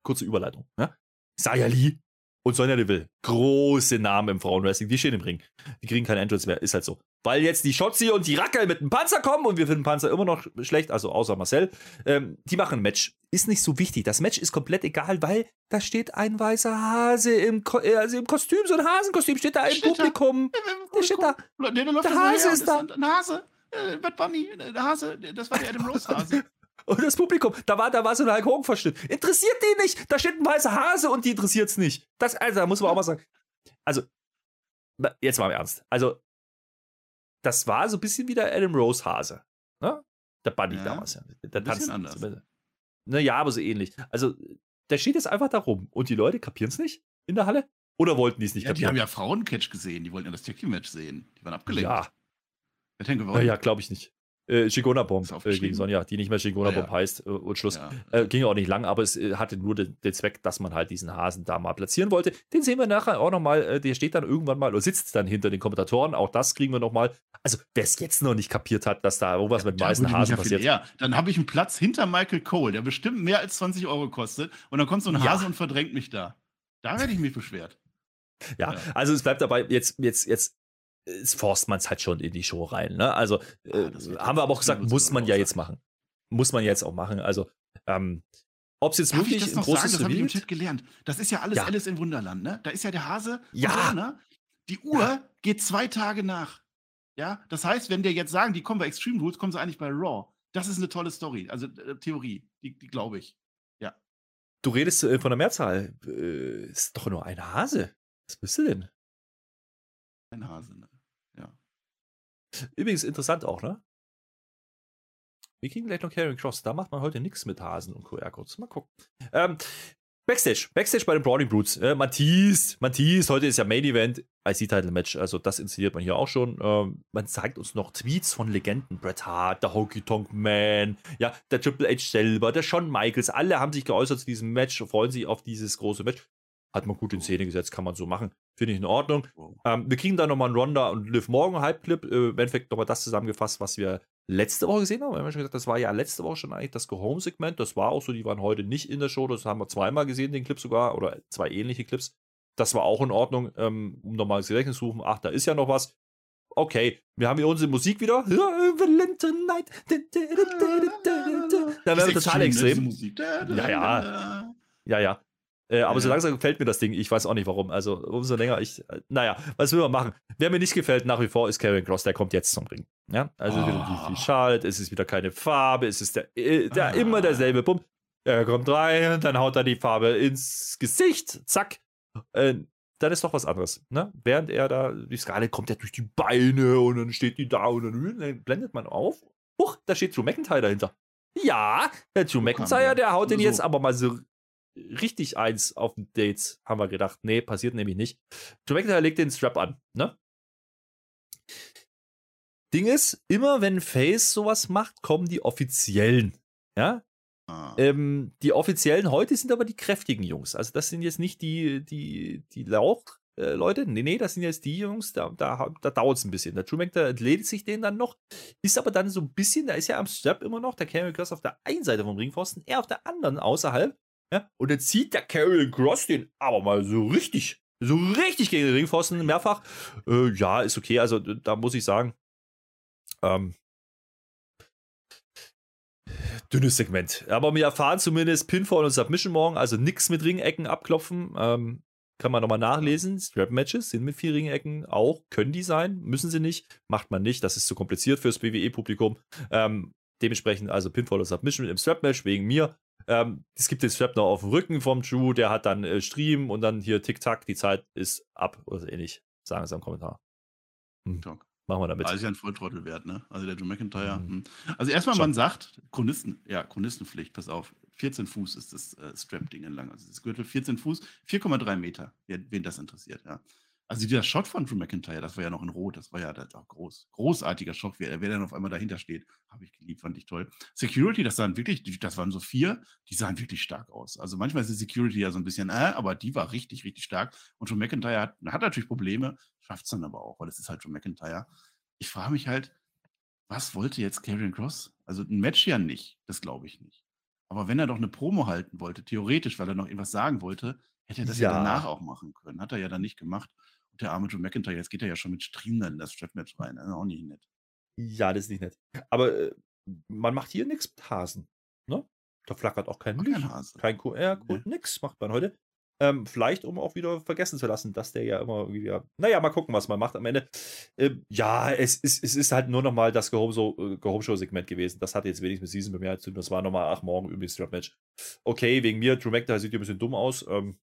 Kurze Überleitung. Ja? Saya Lee und Sonja Deville. Große Namen im Frauenwrestling. Die stehen im Ring. Die kriegen keine Entrance mehr. Ist halt so. Weil jetzt die Schotzi und die Rackel mit dem Panzer kommen und wir finden Panzer immer noch schlecht, also außer Marcel. Ähm, die machen ein Match. Ist nicht so wichtig. Das Match ist komplett egal, weil da steht ein weißer Hase im, Ko äh, also im Kostüm, so ein Hasenkostüm steht da im Steht da. Publikum. Der steht da. Der, der, Hase ist da. Ein Hase. Äh, Bad Bunny, äh, der Hase, das war der Adam Rose Hase. Und das Publikum, da war, da war so ein Hulk Hogan Verschnitt. Interessiert die nicht. Da steht ein weißer Hase und die interessiert's nicht. Das, also, da muss man auch mal sagen. Also, jetzt mal im Ernst. Also, das war so ein bisschen wie der Adam Rose Hase. Ne? Der Bunny Ja, damals. Ja. Der tanzt. anders. Naja, aber so ähnlich. Also, der steht jetzt einfach da rum und die Leute kapieren's nicht in der Halle? Oder wollten die es nicht Ja, die haben kapieren? ja Frauencatch gesehen. Die wollten ja das Tag-Team-Match sehen. Die waren abgelenkt. Ja, Wer denkt, ja, ja glaube ich nicht. Äh, Shigona Bomb äh, gegen Sonja, die nicht mehr Shigona Ah, ja. Bomb heißt äh, und Schluss. Ja. Äh, ging auch nicht lang, aber es äh, hatte nur den, den Zweck, dass man halt diesen Hasen da mal platzieren wollte. Den sehen wir nachher auch nochmal. Äh, der steht dann irgendwann mal oder sitzt dann hinter den Kommentatoren. Auch das kriegen wir nochmal. Also, wer es jetzt noch nicht kapiert hat, dass da irgendwas mit Da weißen Hasen ja passiert. eher. Dann habe ich einen Platz hinter Michael Cole, der bestimmt mehr als 20 Euro kostet. Und dann kommt so ein Ja. Hase und verdrängt mich da. Da werde ich mich beschwert. Ja, Ja. also es bleibt dabei, jetzt, jetzt, jetzt forst man es halt schon in die Show rein. Ne? Also äh, Ah, das haben wir aber auch gesagt, das muss man ja jetzt machen. Muss man jetzt auch machen. Also, ähm, ob es jetzt Darf ich wirklich das ein noch sagen? großes Das habe ich im Chat gelernt. Das ist ja alles Ja. Alice im Wunderland, ne? Da ist ja der Hase. Ja. so, ne? Die Uhr geht zwei Tage nach. Ja, das heißt, wenn wir jetzt sagen, die kommen bei Extreme Rules, kommen sie eigentlich bei Raw. Das ist eine tolle Story, also äh, Theorie, die, die glaube ich. Du redest äh, von der Mehrzahl. Äh, ist doch nur ein Hase. Was bist du denn? Ein Hase, ne? Übrigens interessant auch, ne? Wir kriegen gleich noch Carrying Cross. Da macht man heute nichts mit Hasen und QR-Codes. Mal gucken. Ähm, Backstage. Backstage bei den Brawling Brutes. Äh, man teast. Heute ist ja Main Event. IC-Title-Match. Also das inszeniert man hier auch schon. Ähm, man zeigt uns noch Tweets von Legenden. Bret Hart, der Honky Tonk Man, ja, der Triple H selber, der Shawn Michaels. Alle haben sich geäußert zu diesem Match, freuen sich auf dieses große Match. Hat man gut in Szene gesetzt, kann man so machen. Finde ich in Ordnung. Ähm, wir kriegen dann nochmal einen Ronda und Liv Morgan Hype-Clip. Äh, Im Endeffekt nochmal das zusammengefasst, was wir letzte Woche gesehen haben. Wir haben ja schon gesagt, das war ja letzte Woche schon eigentlich das Go-Home-Segment. Das war auch so, die waren heute nicht in der Show. Das haben wir zweimal gesehen, den Clip sogar, oder zwei ähnliche Clips. Das war auch in Ordnung, ähm, um nochmal ins Gedächtnis zu rufen. Ach, da ist ja noch was. Okay, wir haben hier unsere Musik wieder. Da wäre Ist total ne, extrem. Ja, ja. Ja, ja. Äh, aber so Ja. langsam gefällt mir das Ding. Ich weiß auch nicht warum. Also, umso länger ich. Äh, naja, was will man machen? Wer mir nicht gefällt nach wie vor ist Karen Cross. Der kommt jetzt zum Ring. Ja, also Ah. wieder die, die Charlotte. Es ist wieder keine Farbe. Es ist der, äh, der Ah. immer derselbe Bumm. Er kommt rein, dann haut er die Farbe ins Gesicht. Zack. Äh, dann ist doch was anderes. Ne? Während er da, die Skala kommt ja durch die Beine und dann steht die da und dann, dann blendet man auf. Huch, da steht Drew McIntyre dahinter. Ja, der Drew McIntyre, der haut den jetzt aber mal so richtig eins auf den Dates, haben wir gedacht. Nee, passiert nämlich nicht. Drew McIntyre legt den Strap an, ne? Ding ist, immer wenn Face sowas macht, kommen die Offiziellen. Ja? Ah. Ähm, die Offiziellen heute sind aber die kräftigen Jungs. Also das sind jetzt nicht die, die, die Lauch, äh, nee, nee, das sind jetzt die Jungs, da, da, da dauert es ein bisschen. Der Drew McIntyre entledigt sich den dann noch, ist aber dann so ein bisschen, da ist ja am Strap immer noch der Carrion Cross auf der einen Seite vom Ringpfosten, er auf der anderen außerhalb. Ja? Und dann zieht der Carrion Cross den aber mal so richtig, so richtig gegen den Ringpfosten mehrfach. Äh, ja, ist okay, also da muss ich sagen, ähm, dünnes Segment. Aber wir erfahren zumindest Pinfall und Submission morgen, also nichts mit Ringecken abklopfen. Ähm, kann man nochmal nachlesen. Strap-Matches sind mit vier Ringecken auch. Können die sein? Müssen sie nicht. Macht man nicht. Das ist zu kompliziert fürs BWE-Publikum. Ähm, dementsprechend also Pinfall und Submission im Strap-Match wegen mir. Ähm, es gibt den Strap noch auf dem Rücken vom Drew. Der hat dann äh, Stream und dann hier Tick-Tack. Die Zeit ist ab oder so ähnlich. Sagen Sie am Kommentar. Hm. Machen wir damit. Also ist ja ein Volltrottel wert, ne? Also der Joe McIntyre. Mhm. Hm. Also erstmal, man sagt, Chronisten, ja, Chronistenpflicht, pass auf. 14 Fuß ist das äh, Strap-Ding lang. Also das Gürtel 14 Fuß, 4,3 Meter, wen das interessiert, ja. Also dieser Shot von Drew McIntyre, das war ja noch in Rot, das war ja das auch groß. Großartiger Shot, wer, wer dann auf einmal dahinter steht, habe ich geliebt, fand ich toll. Security, das sahen wirklich, das waren so vier, die sahen wirklich stark aus. Also manchmal ist die Security ja so ein bisschen, äh, aber die war richtig, richtig stark. Und Drew McIntyre hat, hat natürlich Probleme, schafft es dann aber auch, weil es ist halt Drew McIntyre. Ich frage mich halt, was wollte jetzt Karrion Cross? Also ein Match ja nicht, das glaube ich nicht. Aber wenn er doch eine Promo halten wollte, theoretisch, weil er noch irgendwas sagen wollte, hätte er das ja, ja danach auch machen können. Hat er ja dann nicht gemacht. Der arme Joe McIntyre, jetzt geht er ja schon mit Stream dann in das Strap-Match rein. Das ist auch nicht nett. Ja, das ist nicht nett. Aber äh, man macht hier nichts mit Hasen. Ne? Da flackert auch kein Licht. Kein. Kein QR-Code, nee. nix macht man heute. Ähm, vielleicht, um auch wieder vergessen zu lassen, dass der ja immer wieder. Naja, mal gucken, was man macht am Ende. Ähm, ja, es ist, es ist halt nur nochmal das Go-Home-Show-Segment gewesen. Das hatte jetzt wenigstens mit Season bei mir zu tun. Das war nochmal, ach, morgen übrigens Strap-Match. Okay, wegen mir, Drew McIntyre sieht ja ein bisschen dumm aus. Ähm,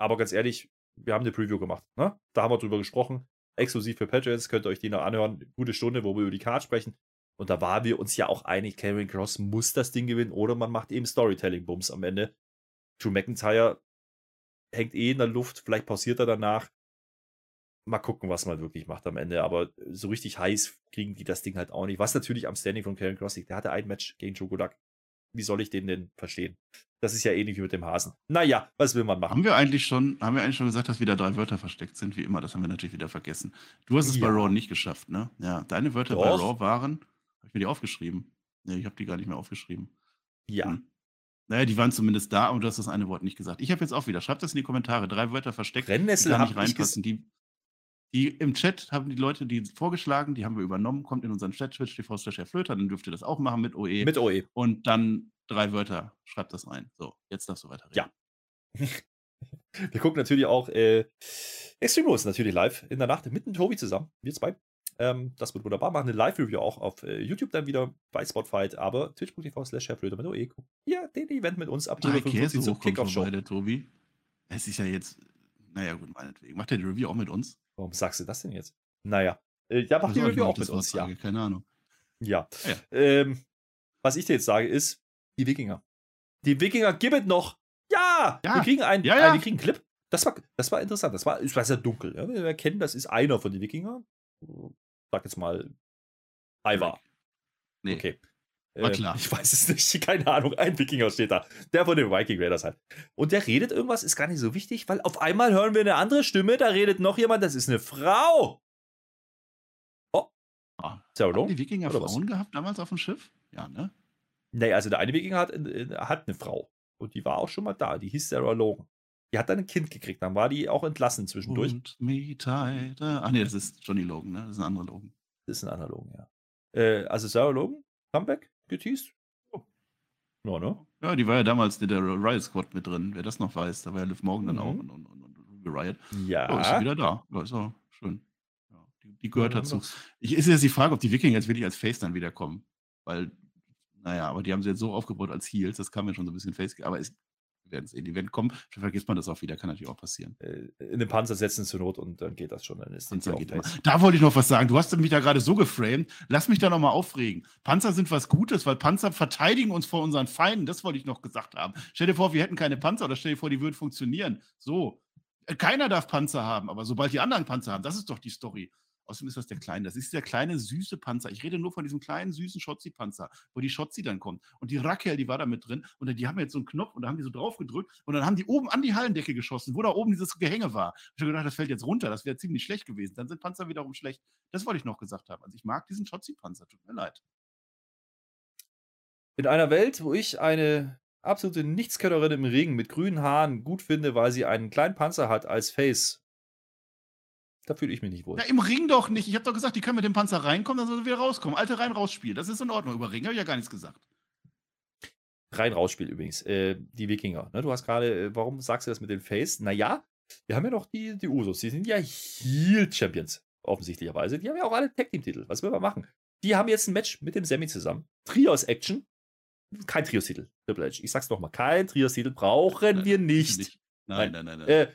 aber ganz ehrlich, wir haben eine Preview gemacht. Ne? Da haben wir drüber gesprochen. Exklusiv für Patriots, könnt ihr euch die noch anhören. Gute Stunde, wo wir über die Card sprechen. Und da waren wir uns ja auch einig, Karen Cross muss das Ding gewinnen oder man macht eben Storytelling-Bums am Ende. Drew McIntyre hängt eh in der Luft, vielleicht pausiert er danach. Mal gucken, was man wirklich macht am Ende. Aber so richtig heiß kriegen die das Ding halt auch nicht. Was natürlich am Standing von Karen Cross liegt. Der hatte ein Match gegen Joe Godak. Wie soll ich den denn verstehen? Das ist ja ähnlich wie mit dem Hasen. Naja, was will man machen? Haben wir eigentlich schon, haben wir eigentlich schon gesagt, dass wieder drei Wörter versteckt sind, wie immer? Das haben wir natürlich wieder vergessen. Du hast es ja. bei Raw nicht geschafft, ne? Ja, deine Wörter Doch. bei Raw waren, habe ich mir die aufgeschrieben? Ne, ich habe die gar nicht mehr aufgeschrieben. Ja. Hm. Naja, die waren zumindest da und du hast das eine Wort nicht gesagt. Ich habe jetzt auch wieder, schreibt das in die Kommentare, drei Wörter versteckt, Brennnessel die gar nicht reinpassen. Die, die im Chat haben die Leute die vorgeschlagen, die haben wir übernommen, kommt in unseren Chat, Twitch TV slash Flöter, dann dürft ihr das auch machen mit OE. Mit OE. Und dann drei Wörter, schreibt das rein. So, jetzt darfst du weiterreden. Ja. wir gucken natürlich auch äh, Extreme natürlich live in der Nacht mit dem Tobi zusammen, wir zwei. Ähm, das wird wunderbar. Machen eine Live-Review auch auf äh, YouTube dann wieder bei Spotfight, aber twitch.tv slash Cheflöte mit OE. Ja, den Event mit uns ab 45 zum Kickoff-Show. der Tobi. Es ist ja jetzt, naja, gut, meinetwegen. Macht der die Review auch mit uns? Warum sagst du das denn jetzt? Naja, äh, ja, macht die Review auch mit uns, ja. Keine Ahnung. Ja. Ah, ja. Ähm, was ich dir jetzt sage, ist, die Wikinger. Die Wikinger gibt es noch. Ja! ja. Wir kriegen einen, ja, ja. Einen, wir kriegen einen Clip. Das war, das war interessant. Das war, es war sehr dunkel. Ja? Wir erkennen, das ist einer von den Wikinger sag jetzt mal, Ivar. Nee. Okay. War äh, klar. Ich weiß es nicht, keine Ahnung. Ein Wikinger steht da. Der von den Viking Raiders halt. Und der redet irgendwas, ist gar nicht so wichtig, weil auf einmal hören wir eine andere Stimme, da redet noch jemand, das ist eine Frau. Oh. Ah, Haben die Wikinger Oder Frauen was? gehabt damals auf dem Schiff? Ja, ne? Nee, also der eine Wikinger hat, äh, hat eine Frau. Und die war auch schon mal da. Die hieß Sarah Logan. Die hat dann ein Kind gekriegt, dann war die auch entlassen zwischendurch. Und me. Ach nee, das ist Johnny Logan, ne? Das ist ein anderer Logan. Das ist ein anderer Logan, ja. Äh, also Sarah Logan, Comeback, geteased. Oh. Ja, ne? Ja, die war ja damals in der Riot Squad mit drin, wer das noch weiß. Da war ja Liv Morgan dann mhm. auch und, und, und, und Ruby Riot. Ja. ja. Ist sie wieder da. Ja, ist auch schön. Ja, die, die, gehört ja, dazu. Ich, ist jetzt die Frage, ob die Wikinger jetzt wirklich als Face dann wiederkommen. Weil, naja, aber die haben sie jetzt so aufgebaut als Heels, das kam ja schon so ein bisschen Face. Aber es sehen. Die werden kommen, dann vergisst man das auch wieder, kann natürlich auch passieren. Äh, in den Panzer setzen zur Not und dann geht das schon. Dann ist Panzer geht Da wollte ich noch was sagen. Du hast mich da gerade so geframed. Lass mich da nochmal aufregen. Panzer sind was Gutes, weil Panzer verteidigen uns vor unseren Feinden. Das wollte ich noch gesagt haben. Stell dir vor, wir hätten keine Panzer oder stell dir vor, die würden funktionieren. So. Äh, keiner darf Panzer haben, aber sobald die anderen Panzer haben, das ist doch die Story. Außerdem ist das der kleine. Das ist der kleine, süße Panzer. Ich rede nur von diesem kleinen, süßen Schotzi-Panzer, wo die Schotzi dann kommt. Und die Rakel, die war da mit drin. Und die haben jetzt so einen Knopf und da haben die so drauf gedrückt. Und dann haben die oben an die Hallendecke geschossen, wo da oben dieses Gehänge war. Ich habe gedacht, das fällt jetzt runter. Das wäre ziemlich schlecht gewesen. Dann sind Panzer wiederum schlecht. Das wollte ich noch gesagt haben. Also ich mag diesen Schotzi-Panzer. Tut mir leid. In einer Welt, wo ich eine absolute Nichtskönnerin im Ring mit grünen Haaren gut finde, weil sie einen kleinen Panzer hat als Face, da fühle ich mich nicht wohl. Ja, im Ring doch nicht. Ich habe doch gesagt, die können mit dem Panzer reinkommen, dann sollen sie wieder rauskommen. Alte rein rausspiel. Das ist in Ordnung. Über Ring habe ich ja gar nichts gesagt. Rein rausspiel übrigens. Äh, die Wikinger. Ne? Du hast gerade, äh, warum sagst du das mit den Face? Naja, wir haben ja noch die, die Usos. Die sind ja Heel-Champions, offensichtlicherweise. Die haben ja auch alle Tag-Team-Titel. Was will man machen? Die haben jetzt ein Match mit dem Semi zusammen. Trios-Action. Kein Trios-Titel. Triple H. Ich sag's nochmal, kein Trios-Titel brauchen nein, wir nicht. nicht. Nein, nein, nein, nein. Äh,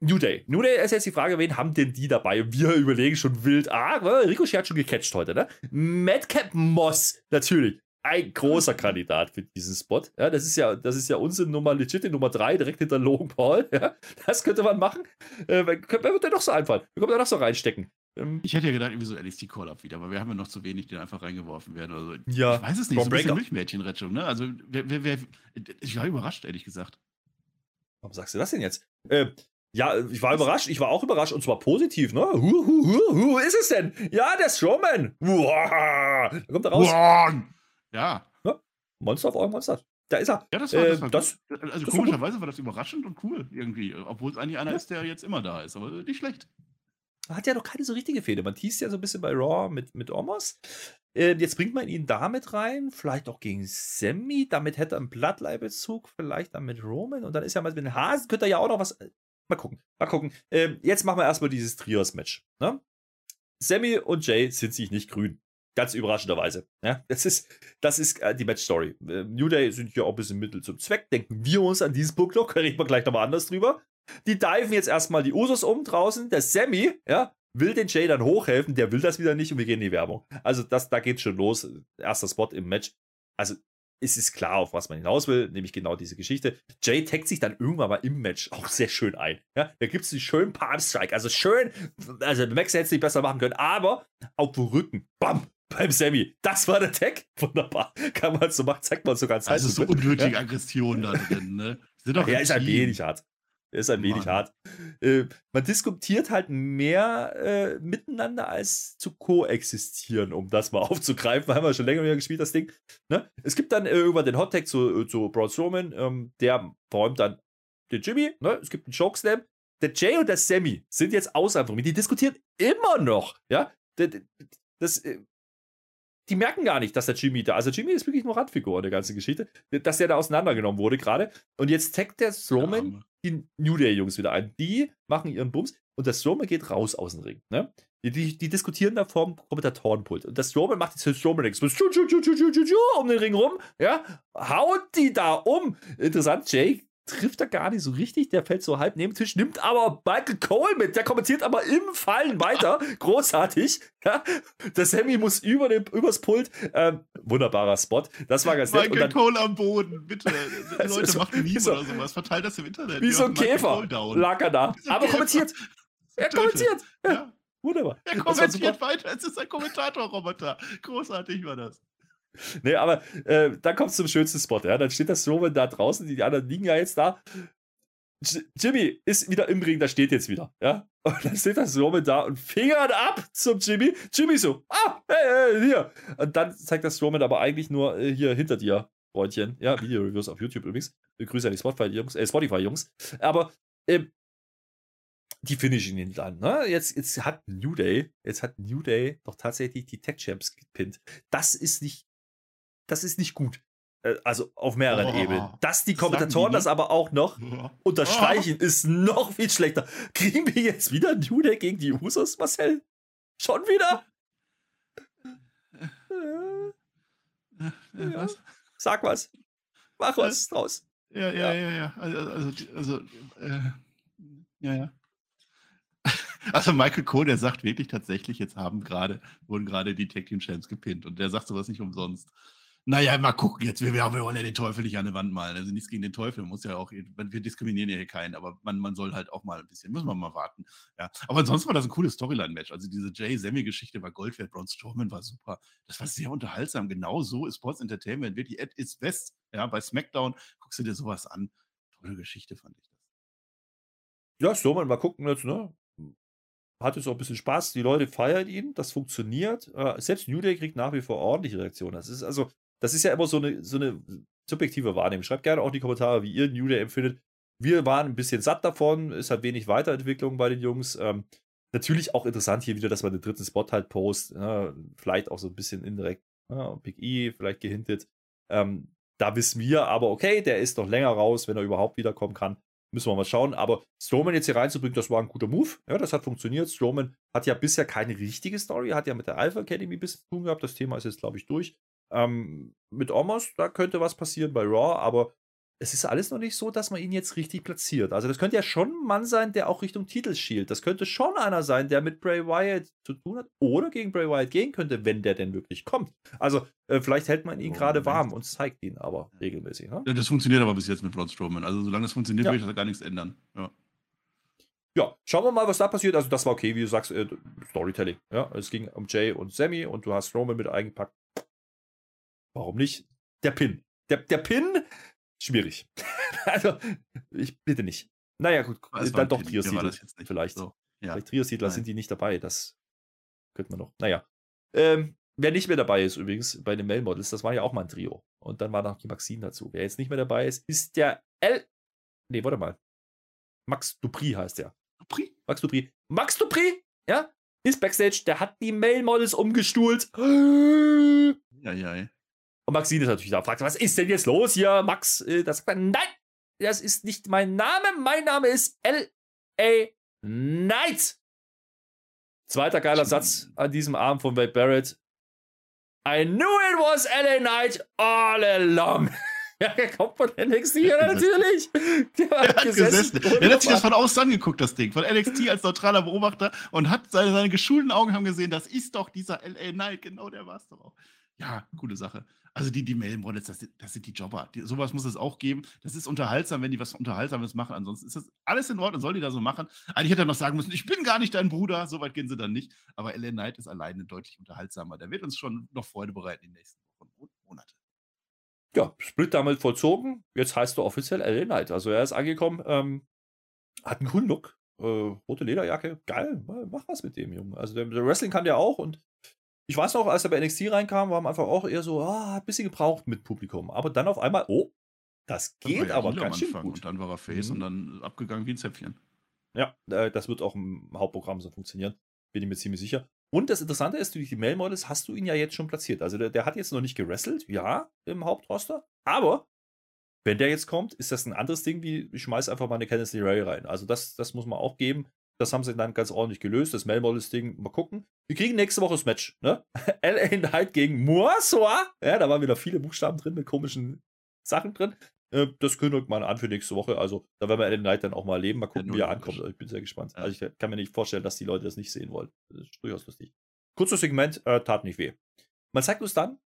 New Day. New Day ist jetzt die Frage, wen haben denn die dabei? Wir überlegen schon wild. Ah, Ricochet hat schon gecatcht heute, ne? Madcap Moss, natürlich. Ein großer Kandidat für diesen Spot. Ja, das ist ja, das ist ja unsere Nummer, legit Nummer 3, direkt hinter Logan Paul. Ja, das könnte man machen. Äh, wer, wird denn noch so einfallen? Wer kommt da noch so reinstecken? Ähm, ich hätte ja gedacht, irgendwie so NXT Call-Up wieder, aber wir haben ja noch zu wenig, die einfach reingeworfen werden. Also, ja. Ich weiß es nicht, so ein bisschen Milchmädchenrettung, ne? Also, wer, wer, wer, ich war überrascht, ehrlich gesagt. Warum sagst du das denn jetzt? Äh, ja, ich war überrascht. Ich war auch überrascht und zwar positiv, ne? Hu, hu, hu, hu ist es denn? Ja, der Strowman. Uah, da kommt er raus. Uah. Ja. ja. Monster of All Monster. Da ist er. Ja, das war, das, äh, war das Also das komischerweise war, das überraschend und cool irgendwie. Obwohl es eigentlich einer ja. ist, der jetzt immer da ist. Aber nicht schlecht. Hat ja noch keine so richtige Fehde. Man teast ja so ein bisschen bei Raw mit, mit Omos. Äh, jetzt bringt man ihn damit rein, vielleicht auch gegen Sammy. Damit hätte er einen Bloodline-Bezug, vielleicht dann mit Roman. Und dann ist ja mal mit den Hasen, könnte er ja auch noch was äh, Mal gucken. Mal gucken. Ähm, jetzt machen wir erstmal dieses Trios-Match. Ne? Sammy und Jay sind sich nicht grün. Ganz überraschenderweise. Ja, das ist, das ist äh, die Match-Story. Äh, New Day sind hier auch ein bisschen Mittel zum Zweck. Denken wir uns an diesen Punkt noch. Reden wir gleich nochmal anders drüber. Die diven jetzt erstmal die Usos um draußen. Der Sammy, ja, will den Jay dann hochhelfen. Der will das wieder nicht und wir gehen in die Werbung. Also, das, da geht's schon los. Erster Spot im Match. Also, es ist klar, auf was man hinaus will, nämlich genau diese Geschichte. Jay taggt sich dann irgendwann mal im Match auch sehr schön ein. Ja, da gibt es einen schönen Palm Strike. Also schön, also Max hätte es nicht besser machen können, aber auf dem Rücken, bam, beim Sammy. Das war der Tag. Wunderbar. Kann man so machen, zeigt man sogar Zeit. Also so unnötige ja? Aggression da drin, ne? Sind doch ja, ist ein wenig hart. Ist ein wenig hart. Äh, man diskutiert halt mehr äh, miteinander als zu koexistieren, um das mal aufzugreifen. Haben wir schon länger wieder gespielt, das Ding. Ne? Es gibt dann äh, irgendwann den Hottag zu, äh, zu Braun Strowman, ähm, der räumt dann den Jimmy. Ne? Es gibt einen Chokeslam. Der Jay und der Sammy sind jetzt außer Die diskutieren immer noch. Ja? Das, das, äh, die merken gar nicht, dass der Jimmy da, also Jimmy ist wirklich nur Randfigur in der ganzen Geschichte, dass der da auseinandergenommen wurde gerade. Und jetzt taggt der Strowman ja, die New Day-Jungs wieder ein. Die machen ihren Bums und der Strowman geht raus aus dem Ring. Ne? Die, die, die diskutieren da vorm Kommentatorenpult. Und der Strowman macht jetzt Strowman nichts. Um den Ring rum, ja, haut die da um. Interessant, Jake trifft er gar nicht so richtig. Der fällt so halb neben den Tisch, nimmt aber Michael Cole mit. Der kommentiert aber im Fallen weiter. Großartig. Ja? Der Sammy muss über dem, übers Pult. Ähm, wunderbarer Spot. Das war ganz nett. Michael Cole am Boden, bitte. Leute, so, macht ein Meme so, oder sowas. Verteilt das im Internet. Wie so ein Käfer lag er da. Aber Käfer. kommentiert. Er kommentiert. Ja. ja. Wunderbar. Er kommentiert weiter. Es ist ein Kommentatorroboter. Großartig war das. Nee, aber äh, dann kommt es zum schönsten Spot. Ja? Dann steht das Roman da draußen, die anderen liegen ja jetzt da. Jimmy ist wieder im Ring, da steht jetzt wieder. Ja? Und dann steht das Roman da und fingert ab zum Jimmy. Jimmy so, ah, hey, hey, hier. Und dann zeigt das Roman aber eigentlich nur äh, hier hinter dir, Freundchen. Ja, Video-Reviews auf YouTube übrigens. Grüße an die Spotify-Jungs. Äh, Spotify aber ähm, die finishen ihn dann. Ne? Jetzt, jetzt hat New Day, jetzt hat New Day doch tatsächlich die Tech Champs gepinnt. Das ist nicht das ist nicht gut. Äh, also auf mehreren oh, Ebenen. Dass die Kommentatoren das aber auch noch unterstreichen, oh. ist noch viel schlechter. Kriegen wir jetzt wieder New Day gegen die Usos, Marcel? Schon wieder? Äh, äh, was? Sag was. Mach was draus. Ja, ja, ja, ja. Also, also, also äh, ja, ja. Also Michael Cole, der sagt wirklich tatsächlich, jetzt haben gerade, wurden gerade die Tag Team Champs gepinnt und der sagt sowas nicht umsonst. Naja, mal gucken jetzt. Wir, wir wollen ja den Teufel nicht an die Wand malen. Also nichts gegen den Teufel. Man muss ja auch, wir diskriminieren ja hier keinen, aber man, man soll halt auch mal ein bisschen, müssen wir mal warten. Ja. Aber ansonsten war das ein cooles Storyline-Match. Also diese Jay-Sammy-Geschichte war Gold wert, Braun Strowman war super. Das war sehr unterhaltsam. Genau so ist Sports Entertainment wirklich at its best. Ja, bei SmackDown guckst du dir sowas an. Tolle Geschichte, fand ich das. Ja, Strowman, mal gucken jetzt, ne? Hat jetzt auch ein bisschen Spaß. Die Leute feiern ihn, das funktioniert. Äh, selbst New Day kriegt nach wie vor ordentliche Reaktionen. Das ist also, das ist ja immer so eine, so eine subjektive Wahrnehmung. Schreibt gerne auch in die Kommentare, wie ihr New Day empfindet. Wir waren ein bisschen satt davon, es hat wenig Weiterentwicklung bei den Jungs. Ähm, natürlich auch interessant hier wieder, dass man den dritten Spot halt post. Ja, vielleicht auch so ein bisschen indirekt. Ja, Big E vielleicht gehintet. Ähm, da wissen wir aber, okay, der ist noch länger raus, wenn er überhaupt wiederkommen kann. Müssen wir mal schauen. Aber Strowman jetzt hier reinzubringen, das war ein guter Move. Ja, das hat funktioniert. Strowman hat ja bisher keine richtige Story, hat ja mit der Alpha Academy ein bisschen zu tun gehabt. Das Thema ist jetzt, glaube ich, durch. Ähm, mit Omos, da könnte was passieren bei Raw, aber es ist alles noch nicht so, dass man ihn jetzt richtig platziert. Also das könnte ja schon ein Mann sein, der auch Richtung Titel schielt. Das könnte schon einer sein, der mit Bray Wyatt zu tun hat oder gegen Bray Wyatt gehen könnte, wenn der denn wirklich kommt. Also äh, vielleicht hält man ihn oh, gerade warm und zeigt ihn aber regelmäßig. Ne? Ja, das funktioniert aber bis jetzt mit Braun Strowman. Also solange es funktioniert, ja. will ich da gar nichts ändern. Ja. Ja, schauen wir mal, was da passiert. Also das war okay, wie du sagst, äh, Storytelling. Ja, es ging um Jay und Sammy und du hast Roman mit eingepackt. Warum nicht? Der Pin. Der, der Pin, schwierig. also, ich bitte nicht. Naja, gut, dann doch Trios-Titel. Vielleicht. So. Ja. Vielleicht Trios-Titler sind die nicht dabei. Das könnte man noch. Naja. Ähm, wer nicht mehr dabei ist, übrigens, bei den Mail-Models, das war ja auch mal ein Trio. Und dann war noch die Maxine dazu. Wer jetzt nicht mehr dabei ist, ist der L. Nee, warte mal. Max Dupri heißt der. Dupri? Max Dupri. Max Dupri, ja, ist Backstage. Der hat die Mail-Models umgestuhlt. Ja, ja. Und Maxine ist natürlich da, fragt, was ist denn jetzt los hier, Max? Äh, da sagt er, nein, das ist nicht mein Name. Mein Name ist L.A. Knight. Zweiter geiler Satz an diesem Abend von Wade Barrett. I knew it was L.A. Knight all along. Ja, der kommt von NXT, ja, natürlich. Der, der hat gesessen. gesessen. Der hat sich das von außen angeguckt, das Ding. Von NXT als neutraler Beobachter und hat seine, seine geschulten Augen haben gesehen, das ist doch dieser L.A. Knight. Genau, der war es doch auch. Ja, coole Sache. Also die, die Mail-Models, das, das, sind die Jobber. Die, sowas muss es auch geben. Das ist unterhaltsam, wenn die was Unterhaltsames machen. Ansonsten ist das alles in Ordnung, soll die da so machen. Eigentlich hätte er noch sagen müssen, ich bin gar nicht dein Bruder. So weit gehen sie dann nicht. Aber LA Knight ist alleine deutlich unterhaltsamer. Der wird uns schon noch Freude bereiten in den nächsten Wochen und Monaten. Ja, Split damit vollzogen. Jetzt heißt er offiziell LA Knight. Also er ist angekommen, ähm, hat einen grünen Look, äh, rote Lederjacke. Geil, mach was mit dem Jungen. Also der, der Wrestling kann der auch und ich weiß noch, als er bei NXT reinkam, war man einfach auch eher so, ah, ein bisschen gebraucht mit Publikum. Aber dann auf einmal, oh, das geht aber ganz schön gut. Und dann war er Face mhm. und dann abgegangen wie ein Zäpfchen. Ja, das wird auch im Hauptprogramm so funktionieren. Bin ich mir ziemlich sicher. Und das Interessante ist, durch die Mail-Models hast du ihn ja jetzt schon platziert. Also der, der hat jetzt noch nicht gerasselt, ja, im Hauptroster. Aber wenn der jetzt kommt, ist das ein anderes Ding, wie ich schmeiß einfach mal eine Kenneth Ray rein. Also das, das muss man auch geben. Das haben sie dann ganz ordentlich gelöst. Das Mail-Models-Ding, mal gucken. Wir kriegen nächste Woche das Match. Ne? LA Knight gegen Moasoa. Ja, da waren wieder viele Buchstaben drin mit komischen Sachen drin. Äh, das kündigt man an für nächste Woche. Also da werden wir LA Knight dann auch mal erleben. Mal gucken, wie er ankommt. Ich bin sehr gespannt. Ja. Also ich kann mir nicht vorstellen, dass die Leute das nicht sehen wollen. Das ist durchaus lustig. Kurzes Segment, äh, tat nicht weh. Man zeigt uns dann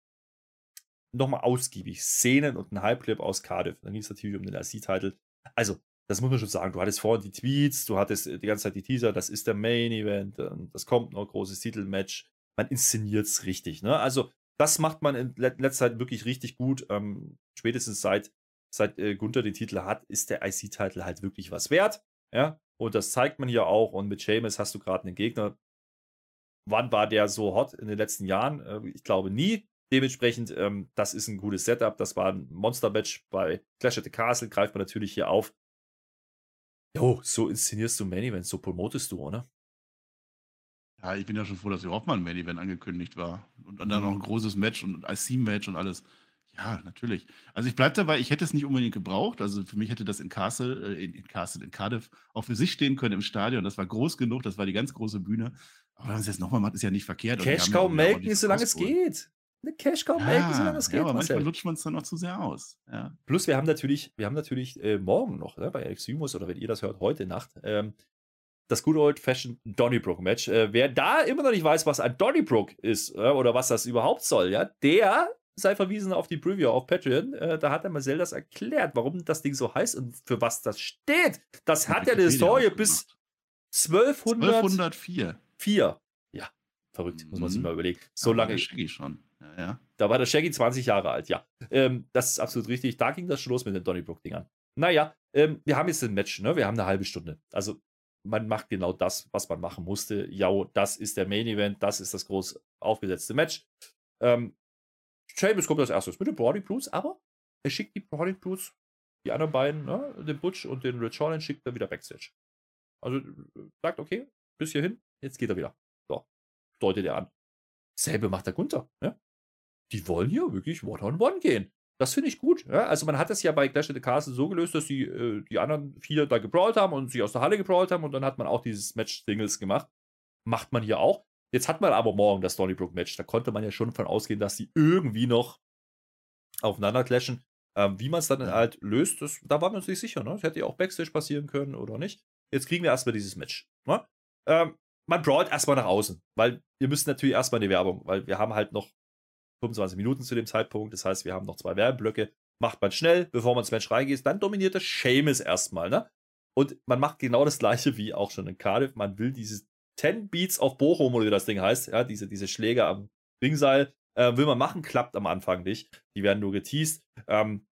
nochmal ausgiebig Szenen und einen Halbclip aus Cardiff. Dann ging es natürlich um den RC-Titel. Also, das muss man schon sagen. Du hattest vorhin die Tweets, du hattest die ganze Zeit die Teaser, das ist der Main Event, das kommt noch, großes Titelmatch. Man inszeniert es richtig. Ne? Also, das macht man in letzter Zeit wirklich richtig gut. Ähm, spätestens seit, seit äh, Gunther den Titel hat, ist der IC-Titel halt wirklich was wert. Ja, und das zeigt man hier auch. Und mit Seamus hast du gerade einen Gegner. Wann war der so hot in den letzten Jahren? Äh, ich glaube nie. Dementsprechend, ähm, das ist ein gutes Setup. Das war ein Monster-Match bei Clash at the Castle. Greift man natürlich hier auf. Jo, so inszenierst du Main Event, so promotest du, oder? Ja, ich bin ja schon froh, dass überhaupt mal ein Main Event angekündigt war. Und dann mhm. noch ein großes Match und ein IC-Match und alles. Ja, natürlich. Also ich bleibe dabei, ich hätte es nicht unbedingt gebraucht. Also für mich hätte das in Castle, äh, in, in Castle, in Cardiff auch für sich stehen können im Stadion. Das war groß genug, das war die ganz große Bühne. Aber wenn man es jetzt nochmal macht, ist ja nicht verkehrt. Cash kaum melken, solange es geht. Eine Cash Cow ja, melken, solange das ja, geht. aber manchmal Marcel. lutscht man es dann noch zu sehr aus. Ja. Plus wir haben natürlich, wir haben natürlich äh, morgen noch ne, bei Eximus oder wenn ihr das hört, heute Nacht, ähm, das Good Old Fashioned Donnybrook Match. Äh, wer da immer noch nicht weiß, was ein Donnybrook ist äh, oder was das überhaupt soll, ja, der sei verwiesen auf die Preview auf Patreon. Äh, da hat der Marcel das erklärt, warum das Ding so heißt und für was das steht. Das hat ja eine Historie bis aufgemacht. 1204. 1204. Ja, verrückt, muss man sich Mhm. mal überlegen. So war lange, Shaggy schon. Ja, da war der Shaggy 20 Jahre alt, ja. Ähm, das ist absolut richtig. Da ging das schon los mit den Donnybrook-Dingern. Naja, ähm, wir haben jetzt ein Match, ne? Wir haben eine halbe Stunde. Also man macht genau das, was man machen musste. Ja, das ist der Main Event, das ist das groß aufgesetzte Match. Ähm, Sheamus kommt als erstes mit den Brody Blues, aber er schickt die Brody Blues, die anderen beiden, ne? den Butch und den Rich Holland, schickt er wieder Backstage. Also sagt, okay, bis hierhin, jetzt geht er wieder. So, deutet er an. Selbe macht der Gunther. Ne? Die wollen hier wirklich One-on-One gehen. Das finde ich gut. Ja? Also man hat das ja bei Clash of the Castle so gelöst, dass die, äh, die anderen vier da gebrawlt haben und sich aus der Halle gebrawlt haben und dann hat man auch dieses Match Singles gemacht. Macht man hier auch. Jetzt hat man aber morgen das Donnybrook-Match. Da konnte man ja schon von ausgehen, dass die irgendwie noch aufeinander clashen. Ähm, wie man es dann halt löst, das, da war man sich sicher. Ne? Das hätte ja auch Backstage passieren können oder nicht. Jetzt kriegen wir erstmal dieses Match. Ne? Ähm, man brawlt erstmal nach außen, weil ihr müsst natürlich erstmal in die Werbung, weil wir haben halt noch 25 Minuten zu dem Zeitpunkt. Das heißt, wir haben noch zwei Werbeblöcke. Macht man schnell, bevor man ins Match reingeht. Dann dominiert das Seamus erstmal. Ne? Und man macht genau das gleiche wie auch schon in Cardiff. Man will dieses 10 Beats auf Bochum oder wie das Ding heißt, ja, diese, diese Schläge am Ringseil, äh, will man machen, klappt am Anfang nicht. Die werden nur geteased. Ähm,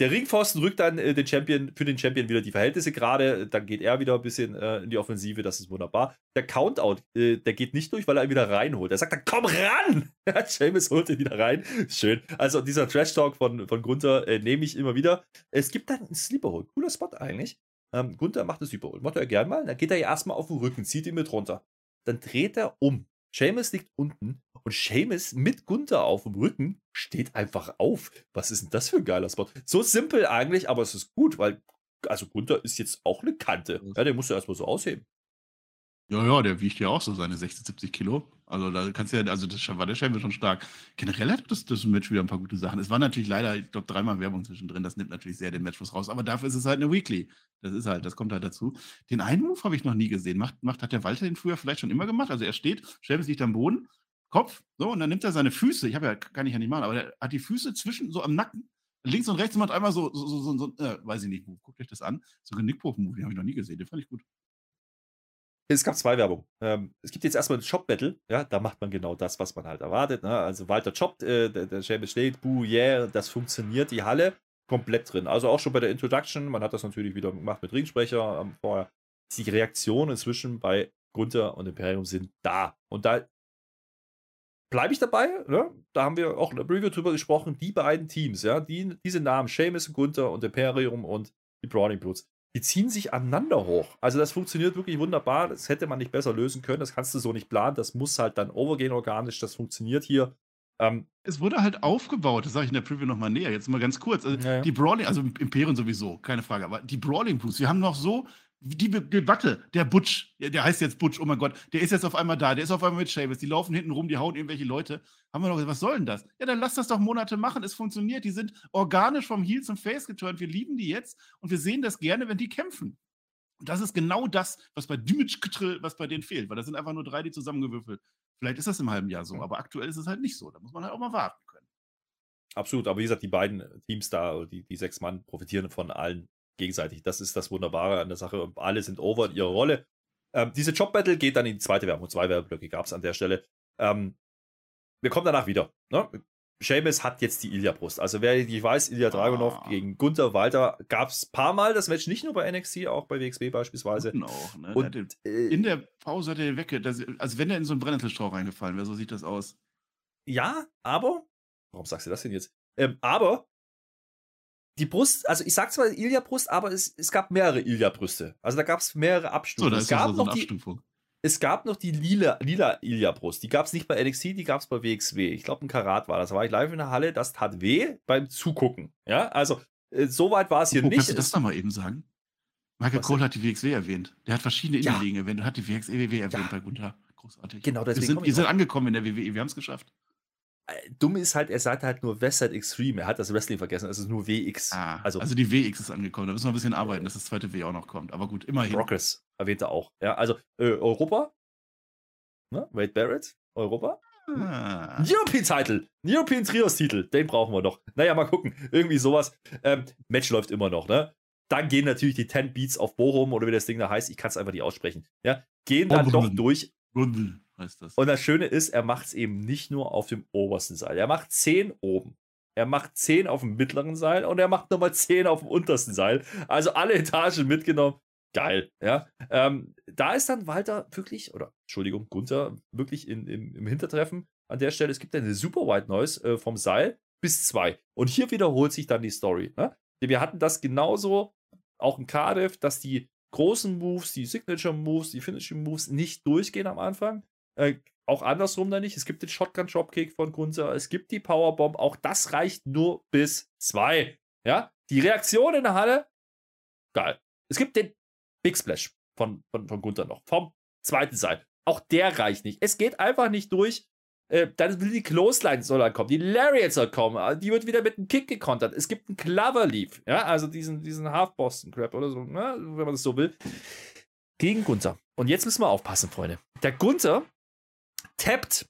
der Ringpfosten rückt dann äh, den Champion, für den Champion wieder die Verhältnisse gerade. Dann geht er wieder ein bisschen äh, in die Offensive. Das ist wunderbar. Der Countout, äh, der geht nicht durch, weil er ihn wieder reinholt. Er sagt dann, komm ran! Ja, Seamus holt ihn wieder rein. Schön. Also dieser Trash-Talk von, von Gunther äh, nehme ich immer wieder. Es gibt dann einen Sleeper-Hole. Cooler Spot eigentlich. Ähm, Gunther macht das Sleeper-Hole. Macht er gern mal. Dann geht er ja erstmal auf den Rücken, zieht ihn mit runter. Dann dreht er um. Seamus liegt unten und Seamus mit Gunther auf dem Rücken steht einfach auf. Was ist denn das für ein geiler Spot? So simpel eigentlich, aber es ist gut, weil also Gunther ist jetzt auch eine Kante. Ja, den musst du erstmal so ausheben. Ja, ja, der wiegt ja auch so seine 60, 70 Kilo. Also da kannst du ja, also das war der Scheibe schon stark. Generell hat das, das Match wieder ein paar gute Sachen. Es war natürlich leider, ich glaube, dreimal Werbung zwischendrin. Das nimmt natürlich sehr den Matchfluss raus. Aber dafür ist es halt eine Weekly. Das ist halt, das kommt halt dazu. Den einen Move habe ich noch nie gesehen. Macht, macht, hat der Walter den früher vielleicht schon immer gemacht? Also er steht, Schäbes liegt am Boden, Kopf, so, und dann nimmt er seine Füße. Ich habe ja, kann ich ja nicht machen, aber er hat die Füße zwischen, so am Nacken. Links und rechts und macht einmal so, so, so, so, so äh, weiß ich nicht, guckt euch das an. So ein Genickbruch-Move, den habe ich noch nie gesehen. Den fand ich gut. Es gab zwei Werbung. Ähm, es gibt jetzt erstmal ein Shop-Battle, ja, da macht man genau das, was man halt erwartet. Ne? Also Walter choppt, äh, der, der Seamus steht, buh, yeah, das funktioniert, die Halle komplett drin. Also auch schon bei der Introduction, man hat das natürlich wieder gemacht mit Ringsprecher ähm, vorher. Die Reaktionen inzwischen bei Gunther und Imperium sind da. Und da bleibe ich dabei, ne? da haben wir auch in der Preview drüber gesprochen, die beiden Teams, ja, die, diese Namen, Seamus und Gunther und Imperium und die Browning Bloods, die ziehen sich aneinander hoch. Also das funktioniert wirklich wunderbar. Das hätte man nicht besser lösen können. Das kannst du so nicht planen. Das muss halt dann overgehen organisch. Das funktioniert hier. Ähm, Es wurde halt aufgebaut, das sage ich in der Preview nochmal näher, jetzt mal ganz kurz. Also Ja, ja. Die Brawling, also Imperium sowieso, keine Frage, aber die Brawling Blues, wir haben noch so die Debatte, der Butch, der heißt jetzt Butch, oh mein Gott, der ist jetzt auf einmal da, der ist auf einmal mit Seamus, die laufen hinten rum, die hauen irgendwelche Leute. Haben wir noch, was soll denn das? Ja, dann lass das doch Monate machen, es funktioniert, die sind organisch vom Heel zum Face geturnt, wir lieben die jetzt und wir sehen das gerne, wenn die kämpfen. Und das ist genau das, was bei Dimage was bei denen fehlt, weil das sind einfach nur drei, die zusammengewürfelt. Vielleicht ist das im halben Jahr so, aber aktuell ist es halt nicht so. Da muss man halt auch mal warten können. absolut. Aber wie gesagt, die beiden Teams da, die, die sechs Mann, profitieren von allen gegenseitig. Das ist das Wunderbare an der Sache. Und alle sind over in ihrer Rolle. Ähm, diese Job-Battle geht dann in die zweite Werbung. Zwei Werbeblöcke gab es an der Stelle. Ähm, wir kommen danach wieder. Ne? Seamus hat jetzt die Ilya-Brust. Also wer nicht weiß, Ilya Dragunov Ah. gegen Gunther Walter gab es ein paar Mal das Match, nicht nur bei NXT, auch bei WXW beispielsweise. Auch, ne? Der Und den- äh, in der Pause hat er den wegge... Also wenn er in so einen Brennnesselstrauch reingefallen wäre, so sieht das aus. ja, aber, warum sagst du das denn jetzt? Ähm, aber die Brust, also ich sag zwar Ilya-Brust, aber es, es gab mehrere Ilya-Brüste. Also da gab es mehrere So, Abstufungen. da es, gab so, so eine noch die, Abstufung. es gab noch die lila, lila Ilya-Brust. Die gab es nicht bei NXT, die gab es bei WXW. Ich glaube, ein Karat war das. Da war ich live in der Halle, das tat weh beim Zugucken. Ja, also äh, so weit war es hier Oh, nicht. kannst du das Es- doch mal eben sagen? Michael Was Cole hat die WXW erwähnt. Der hat verschiedene Ja. Innenligen erwähnt und hat die WXW erwähnt Ja. bei Gunther. Großartig. Genau, wir deswegen sind, komm wir sind angekommen in der WWE. Wir haben es geschafft. Dumm ist halt, er sagt halt nur Westside Extreme. Er hat das Wrestling vergessen. Es ist nur WX. Ah, also, also die WX ist angekommen. Da müssen wir ein bisschen arbeiten, dass das zweite W auch noch kommt. Aber gut, immerhin. Progress erwähnt er auch. Ja, also äh, Europa. Ne? Wade Barrett, Europa. Ah. European Title, European Trios Titel, den brauchen wir noch. Naja, mal gucken. Irgendwie sowas. Ähm, Match läuft immer noch, ne? Dann gehen natürlich die 10 Beats auf Bochum oder wie das Ding da heißt. Ich kann es einfach nicht aussprechen. Ja, gehen dann doch durch. heißt das. Und das Schöne ist, er macht es eben nicht nur auf dem obersten Seil. Er macht 10 oben. Er macht 10 auf dem mittleren Seil und er macht nochmal 10 auf dem untersten Seil. Also alle Etagen mitgenommen. Geil, ja. Ähm, da ist dann Walter wirklich, oder Entschuldigung, Gunther wirklich in, im, im Hintertreffen an der Stelle. Es gibt eine super White Noise äh, vom Seil bis 2. Und hier wiederholt sich dann die Story. Ne? Wir hatten das genauso auch in Cardiff, dass die großen Moves, die Signature Moves, die Finishing Moves nicht durchgehen am Anfang. Äh, auch andersrum dann nicht. Es gibt den Shotgun Dropkick von Gunther, es gibt die Powerbomb. Auch das reicht nur bis zwei. Ja, die Reaktion in der Halle, geil. Es gibt den Big Splash von, von, von Gunther noch, vom zweiten Seil. Auch der reicht nicht. Es geht einfach nicht durch. Äh, dann will die Clothesline soll dann kommen, die Lariat soll kommen, äh, die wird wieder mit einem Kick gekontert. Es gibt einen Clover Leaf, ja, also diesen, diesen Half-Boston-Crap oder so, ne, wenn man das so will, gegen Gunther. Und jetzt müssen wir aufpassen, Freunde. Der Gunther tappt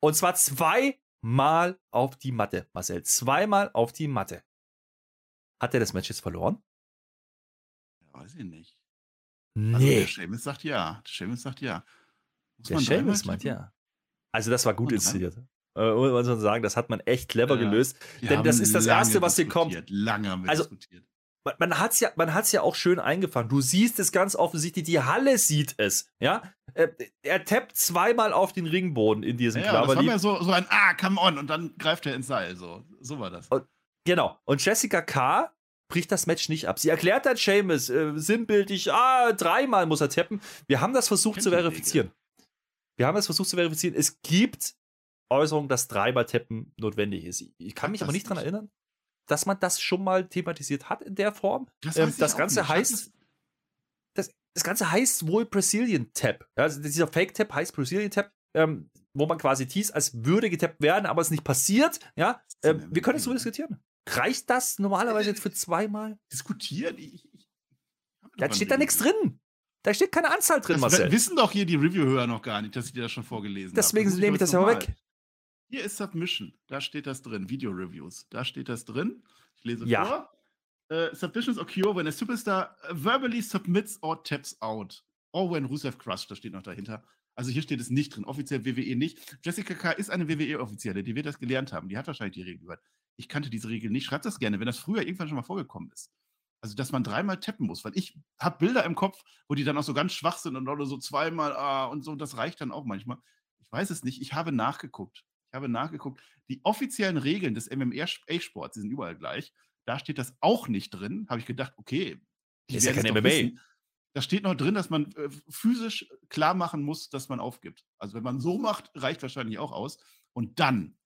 und zwar zweimal auf die Matte, Marcel. Zweimal auf die Matte. Hat er das Match jetzt verloren? Ja, weiß ich nicht. Nee. Also der Seamus sagt ja. Der Seamus sagt ja. Muss der Seamus meint ja. Also das war gut inszeniert. Äh, muss man sagen, das hat man echt clever ja, gelöst. Denn das ist das Erste, was hier kommt. Lange haben wir also, diskutiert. Man, man hat es ja, ja auch schön eingefangen. Du siehst es ganz offensichtlich, die Halle sieht es. Ja, äh, er tappt zweimal auf den Ringboden in diesem ja, Klaver. Das war ja so, so ein Ah, come on und dann greift er ins Seil. So, so war das. Und, genau. Und Jessica K bricht das Match nicht ab. Sie erklärt dann Seamus äh, sinnbildlich, ah, dreimal muss er tappen. Wir haben das versucht zu verifizieren. Wir haben es versucht zu verifizieren. Es gibt Äußerungen, dass dreimal Tappen notwendig ist. Ich kann mich aber nicht daran erinnern, dass man das schon mal thematisiert hat in der Form. Das, ähm, das Ganze nicht. heißt. Das, das Ganze heißt wohl Brazilian Tap. Also dieser Fake Tap heißt Brazilian Tap, ähm, wo man quasi teast, als würde getappt werden, aber es nicht passiert. Ja, ähm, wir können es so diskutieren. Reicht das normalerweise jetzt für zweimal? Diskutieren? Ich, ich, da steht da nichts drin. Da steht keine Anzahl drin, das Marcel. wissen doch hier die Review-Hörer noch gar nicht, dass ich dir das schon vorgelesen habe. Deswegen nehme ich das ja weg. Hier ist Submission. Da steht das drin. Video-Reviews. Da steht das drin. Ich lese ja. vor. Uh, submissions occur when a superstar verbally submits or taps out. Or when Rusev crushed. Das steht noch dahinter. Also hier steht es nicht drin. Offiziell WWE nicht. Jessica K. ist eine WWE-Offizielle. Die wird das gelernt haben. Die hat wahrscheinlich die Regel gehört. Ich kannte diese Regel nicht. Schreibt das gerne, wenn das früher irgendwann schon mal vorgekommen ist. Also, dass man dreimal tappen muss, weil ich habe Bilder im Kopf, wo die dann auch so ganz schwach sind und oder so zweimal ah, und so, das reicht dann auch manchmal. Ich weiß es nicht, ich habe nachgeguckt. Ich habe nachgeguckt. Die offiziellen Regeln des MMA-Sports, die sind überall gleich. Da steht das auch nicht drin. Habe ich gedacht, okay, die ist ja kein MMA. Da steht noch drin, dass man äh, physisch klar machen muss, dass man aufgibt. Also wenn man so macht, reicht wahrscheinlich auch aus. Und dann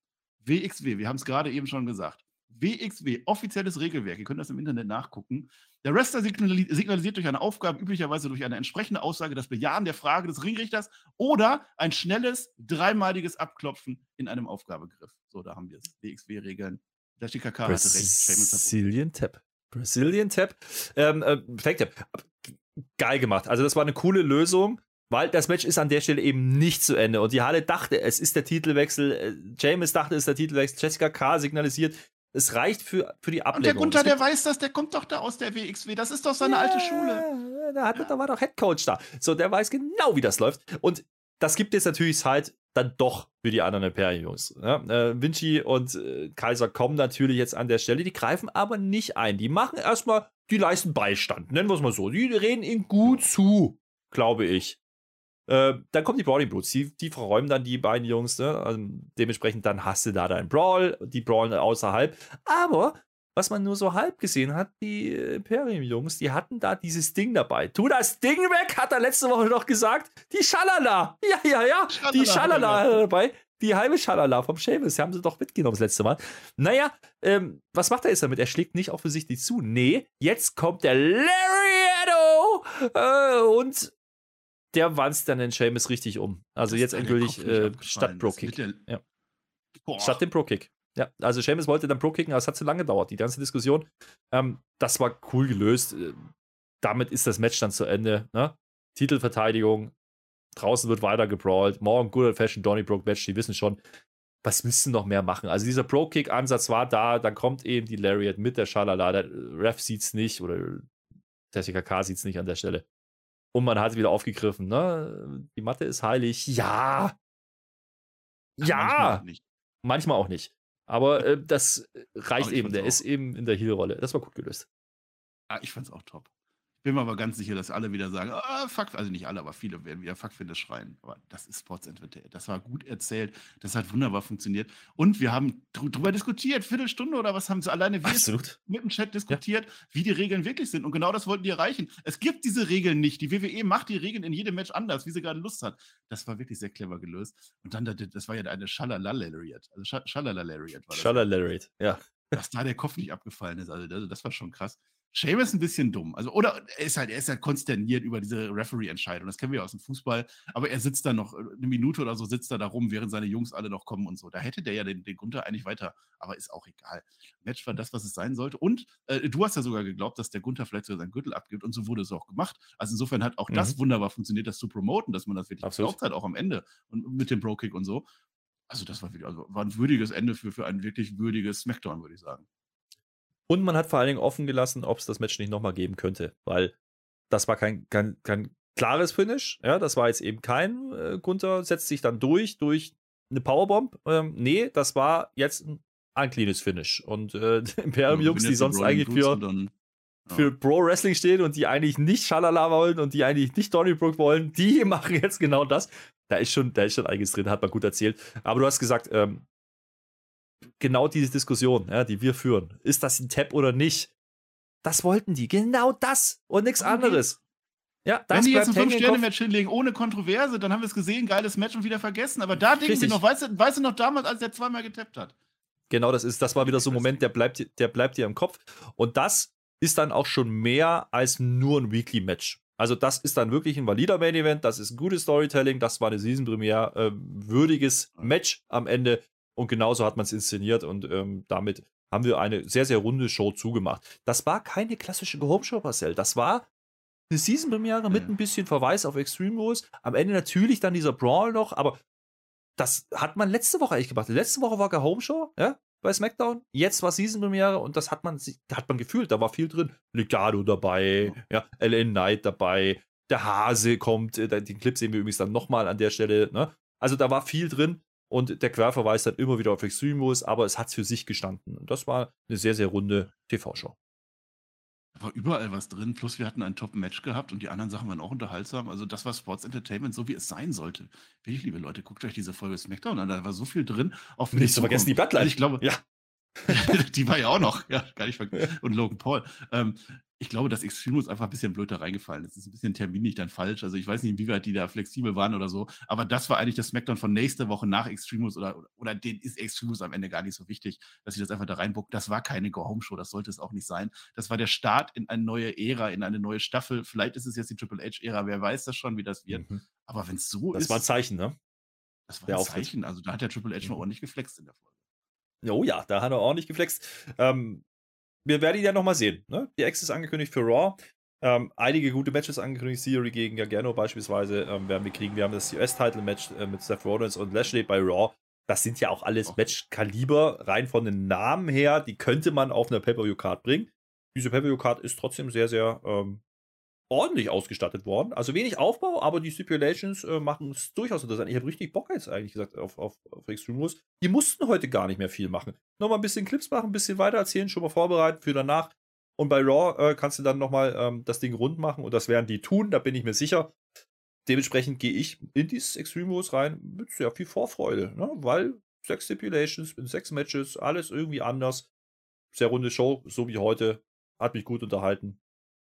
WXW, wir haben es gerade eben schon gesagt. WXW, offizielles Regelwerk, ihr könnt das im Internet nachgucken. Der Wrestler signalisiert durch eine Aufgabe, üblicherweise durch eine entsprechende Aussage, das Bejahen der Frage des Ringrichters oder ein schnelles, dreimaliges Abklopfen in einem Aufgabegriff. So, da haben wir es. WXW-Regeln. Der TKK hatte recht. Brazilian Tap. Brazilian Tap. Ähm, äh, Fake Tap. Geil gemacht. Also, das war eine coole Lösung. Weil das Match ist an der Stelle eben nicht zu Ende. Und die Halle dachte, es ist der Titelwechsel. Äh, James dachte, es ist der Titelwechsel. Jessica K. signalisiert, es reicht für, für die Ablenkung. Und der Gunther, der weiß das, der kommt doch da aus der WXW. Das ist doch seine ja, alte Schule. Da, hat, ja. da war doch Headcoach da. So, der weiß genau, wie das läuft. Und das gibt jetzt natürlich halt dann doch für die anderen Imperium-Jungs. Ja, äh, Vinci und äh, Kaiser kommen natürlich jetzt an der Stelle, die greifen aber nicht ein. Die machen erstmal, die leisten Beistand, nennen wir es mal so. Die reden ihnen gut zu, glaube ich. Äh, dann kommen die Brawling Brutes, die, die verräumen dann die beiden Jungs. Ne? Also dementsprechend dann hast du da deinen Brawl, die brawlen außerhalb. Aber was man nur so halb gesehen hat, die Imperium-Jungs, die hatten da dieses Ding dabei. Tu das Ding weg, hat er letzte Woche noch gesagt. Die Schalala. Ja, ja, ja. Schalala, die Schalala dabei. Die halbe Schalala vom Seamus. Die haben sie doch mitgenommen das letzte Mal. Naja, ähm, was macht er jetzt damit? Er schlägt nicht offensichtlich zu. Nee, jetzt kommt der Lariato äh, und der wanzt dann den Seamus richtig um. Also das jetzt endgültig äh, statt Brooking. Ja. Statt dem Pro-Kick. Ja, also Seamus wollte dann Pro-Kicken, aber es hat zu lange gedauert, die ganze Diskussion. Ähm, das war cool gelöst. Äh, damit ist das Match dann zu Ende. Ne? Titelverteidigung. Draußen wird weiter gebrawlt. Morgen Good Old Fashioned Donny Broke Match. Die wissen schon, was müssen noch mehr machen? Also dieser Pro-Kick-Ansatz war da. Dann kommt eben die Lariat mit der Schalala. Der Ref sieht es nicht oder der TKK sieht es nicht an der Stelle. Und man hat wieder aufgegriffen. Ne? Die Matte ist heilig. Ja. Ja. Manchmal auch nicht. Manchmal auch nicht. Aber äh, das reicht Aber eben. Der auch. ist eben in der Heal-Rolle. Das war gut gelöst. Ja, ich fand's auch top. Bin mir aber ganz sicher, dass alle wieder sagen, ah, fuck, also nicht alle, aber viele werden wieder Fuck Finish schreien. Aber das ist Sports Entertainment. Das war gut erzählt, das hat wunderbar funktioniert. Und wir haben drüber diskutiert, Viertelstunde oder was haben sie alleine wir mit dem Chat diskutiert, ja. wie die Regeln wirklich sind. Und genau das wollten die erreichen. Es gibt diese Regeln nicht. Die WWE macht die Regeln in jedem Match anders, wie sie gerade Lust hat. Das war wirklich sehr clever gelöst. Und dann, das war ja eine Schalalariat. Also Schalalariat war das. Schalalariat, ja. Dass da der Kopf nicht abgefallen ist. Also das, das war schon krass. Shame ist ein bisschen dumm. Also, oder er ist halt, er ist halt konsterniert über diese Referee-Entscheidung. Das kennen wir ja aus dem Fußball. Aber er sitzt da noch, äh, eine Minute oder so sitzt er da rum, während seine Jungs alle noch kommen und so. Da hätte der ja den, den Gunther eigentlich weiter, aber ist auch egal. Match war das, was es sein sollte. Und äh, du hast ja sogar geglaubt, dass der Gunther vielleicht sogar seinen Gürtel abgibt und so wurde es auch gemacht. Also insofern hat auch mhm. das wunderbar funktioniert, das zu promoten, dass man das wirklich Absolut. geglaubt hat, auch am Ende und mit dem Bro-Kick und so. Also das war, wirklich, also war ein würdiges Ende für, für ein wirklich würdiges Smackdown, würde ich sagen. Und man hat vor allen Dingen offen gelassen, ob es das Match nicht nochmal geben könnte, weil das war kein, kein, kein klares Finish. Ja, das war jetzt eben kein äh, Gunther setzt sich dann durch, durch eine Powerbomb. Ähm, nee, das war jetzt ein, ein cleanes Finish. Und äh, die Imperium-Jungs, die sonst eigentlich für, dann, ja. für Pro Wrestling stehen und die eigentlich nicht Schalala wollen und die eigentlich nicht Donnybrook wollen, die machen jetzt genau das. Da ist schon, da ist schon einiges drin, hat man gut erzählt. Aber du hast gesagt, ähm, genau diese Diskussion, ja, die wir führen. Ist das ein Tab oder nicht? Das wollten die. Genau das und nichts okay. anderes. Ja, Wenn die jetzt ein Fünf-Sterne-Match hinlegen, ohne Kontroverse, dann haben wir es gesehen, geiles Match und wieder vergessen. Aber da denken sie noch, weißt du, weißt du noch damals, als der zweimal getappt hat? Genau, das ist, das war wieder so ein Moment, der bleibt, der bleibt dir im Kopf. Und das ist dann auch schon mehr als nur ein Weekly-Match. Also, das ist dann wirklich ein valider Main-Event, das ist ein gutes Storytelling, das war eine Season-Premiere, äh, würdiges Match am Ende. Und genauso hat man es inszeniert und ähm, damit haben wir eine sehr, sehr runde Show zugemacht. Das war keine klassische Home-Show, Marcel. Das war eine Season-Premiere mit ein bisschen Verweis auf Extreme Rules. Am Ende natürlich dann dieser Brawl noch, aber das hat man letzte Woche eigentlich gemacht. Letzte Woche war keine Home-Show, ja, bei SmackDown. Jetzt war Season-Premiere und das hat man, hat man gefühlt. Da war viel drin. Legado dabei, ja, LA Knight dabei, der Hase kommt, äh, den Clip sehen wir übrigens dann nochmal an der Stelle, ne? Also da war viel drin und der Querverweis dann immer wieder auf Extremos, aber es hat für sich gestanden. Und das war eine sehr, sehr runde TV-Show. Da war überall was drin, plus wir hatten ein Top-Match gehabt und die anderen Sachen waren auch unterhaltsam. Also das war Sports Entertainment, so wie es sein sollte. Wirklich, liebe Leute, guckt euch diese Folge SmackDown an, da war so viel drin. Auch Nicht zu vergessen die Bloodline. Ich glaube, ja. die war ja auch noch, ja, gar nicht vergessen. Und Logan Paul. Ähm, ich glaube, dass Extremus einfach ein bisschen blöd da reingefallen ist. Das ist ein bisschen terminlich dann falsch. Also ich weiß nicht, inwieweit die da flexibel waren oder so. Aber das war eigentlich das Smackdown von nächster Woche nach Extremus oder, oder, oder den ist Extremus am Ende gar nicht so wichtig, dass sie das einfach da reinbuckt. Das war keine Go-Home-Show, das sollte es auch nicht sein. Das war der Start in eine neue Ära, in eine neue Staffel. Vielleicht ist es jetzt die Triple H-Ära, wer weiß das schon, wie das wird. Mhm. Aber wenn es so das ist. Das war ein Zeichen, ne? Das war der ein Zeichen. Also da hat der Triple H mhm. noch ordentlich geflext in der Folge. Oh ja, da hat er ordentlich geflext. Ähm, wir werden ihn ja nochmal sehen. Ne? Die Ex ist angekündigt für Raw. Ähm, einige gute Matches angekündigt. Theory gegen Gargano beispielsweise ähm, werden wir kriegen. Wir haben das US-Title-Match äh, mit Seth Rollins und Lashley bei Raw. Das sind ja auch alles Match-Kaliber, rein von den Namen her. Die könnte man auf einer Pay-Per-View-Card bringen. Diese Pay-Per-View-Card ist trotzdem sehr, sehr ähm, ordentlich ausgestattet worden. Also wenig Aufbau, aber die Stipulations äh, machen es durchaus interessant. Ich habe richtig Bock jetzt eigentlich gesagt auf, auf, auf Extreme Rules. Die mussten heute gar nicht mehr viel machen. Nochmal ein bisschen Clips machen, ein bisschen weiter erzählen, schon mal vorbereiten für danach. Und bei Raw äh, kannst du dann nochmal ähm, das Ding rund machen und das werden die tun, da bin ich mir sicher. Dementsprechend gehe ich in dieses Extreme Rules rein mit sehr viel Vorfreude, ne? weil sechs Stipulations in sechs Matches, alles irgendwie anders. Sehr runde Show, so wie heute. Hat mich gut unterhalten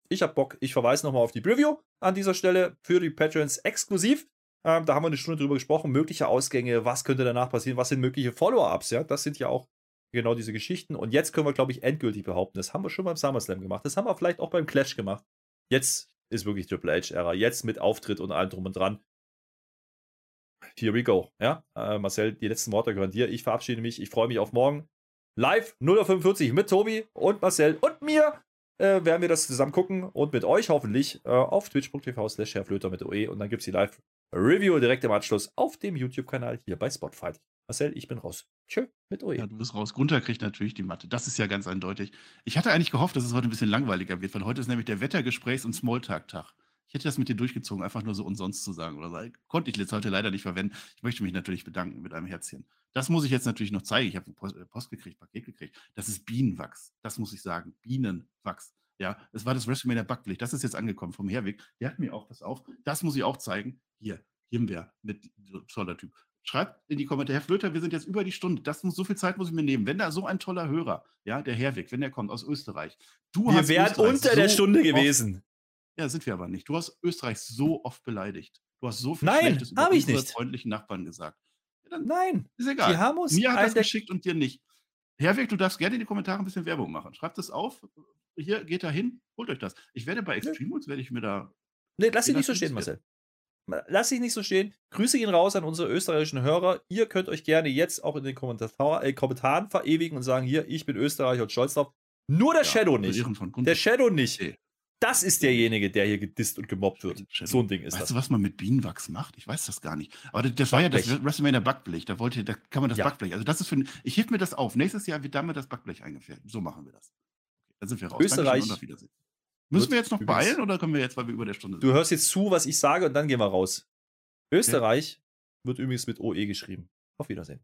ich habe Bock. Ich verweise nochmal auf die Preview an dieser Stelle für die Patrons exklusiv. Ähm, da haben wir eine Stunde drüber gesprochen. Mögliche Ausgänge, was könnte danach passieren, was sind mögliche Follow-ups, ja. Das sind ja auch genau diese Geschichten. Und jetzt können wir, glaube ich, endgültig behaupten, das haben wir schon beim SummerSlam gemacht. Das haben wir vielleicht auch beim Clash gemacht. Jetzt ist wirklich Triple H-Ära. Jetzt mit Auftritt und allem drum und dran. here we go. Ja, äh, Marcel, die letzten Worte gehören dir. Ich verabschiede mich. Ich freue mich auf morgen. Live 0.45 Uhr mit Tobi und Marcel und mir äh, werden wir das zusammen gucken und mit euch hoffentlich äh, auf twitch.tv slash herrflöter mit OE und dann gibt es die Live-Review direkt im Anschluss auf dem YouTube-Kanal hier bei Spotify. Marcel, ich bin raus. Tschö, mit OE. Ja, du bist raus. Gunther kriegt natürlich die Matte. Das ist ja ganz eindeutig. Ich hatte eigentlich gehofft, dass es heute ein bisschen langweiliger wird, weil heute ist nämlich der Wettergesprächs- und Smalltalk-Tag. Ich hätte das mit dir durchgezogen, einfach nur so umsonst zu sagen oder so. Konnte ich jetzt heute leider nicht verwenden. Ich möchte mich natürlich bedanken mit einem Herzchen. Das muss ich jetzt natürlich noch zeigen. Ich habe Post, äh, Post gekriegt, Paket gekriegt. Das ist Bienenwachs. Das muss ich sagen. Bienenwachs. Ja, es war das WrestleMania Backblech. Das ist jetzt angekommen vom Herweg. Der hat mir auch, pass auf, das muss ich auch zeigen. Hier, Himbeer mit toller Typ. Schreibt in die Kommentare, Herr Flöter, wir sind jetzt über die Stunde. Das muss, so viel Zeit muss ich mir nehmen. Wenn da so ein toller Hörer, ja, der Herweg, wenn der kommt aus Österreich, du wir hast wären unter so der Stunde gewesen. Ja, sind wir aber nicht. Du hast Österreich so oft beleidigt. Du hast so viel Nein, Schlechtes über ich nicht. freundlichen Nachbarn gesagt. Ja, Nein, ist egal. Die haben uns Mir hat das geschickt und dir nicht. Herweg, du darfst gerne in die Kommentare ein bisschen Werbung machen. Schreibt das auf. Hier, geht da hin, holt euch das. Ich werde bei Extreme Woods, werde ich mir da. Nee, lass dich nicht so stehen, Marcel. Lass dich nicht so stehen. Grüße ihn raus an unsere österreichischen Hörer. Ihr könnt euch gerne jetzt auch in den Kommentar äh, Kommentaren verewigen und sagen: Hier, ich bin Österreicher und stolz drauf. Nur der ja, Shadow nicht. Der Shadow nicht. Nee. Das ist derjenige, der hier gedisst und gemobbt wird. So ein Ding ist weißt das. Weißt du, was man mit Bienenwachs macht? Ich weiß das gar nicht. Aber das, das war ja das WrestleMania Backblech. Da wollte, da kann man das ja. Backblech. Also das ist für, ich heb mir das auf. Nächstes Jahr wird damit das Backblech eingeführt. So machen wir das. Dann sind wir raus. Österreich. Müssen wir jetzt noch beeilen oder können wir jetzt, weil wir über der Stunde sind? Du hörst jetzt zu, was ich sage und dann gehen wir raus. Österreich ja. wird übrigens mit OE geschrieben. Auf Wiedersehen.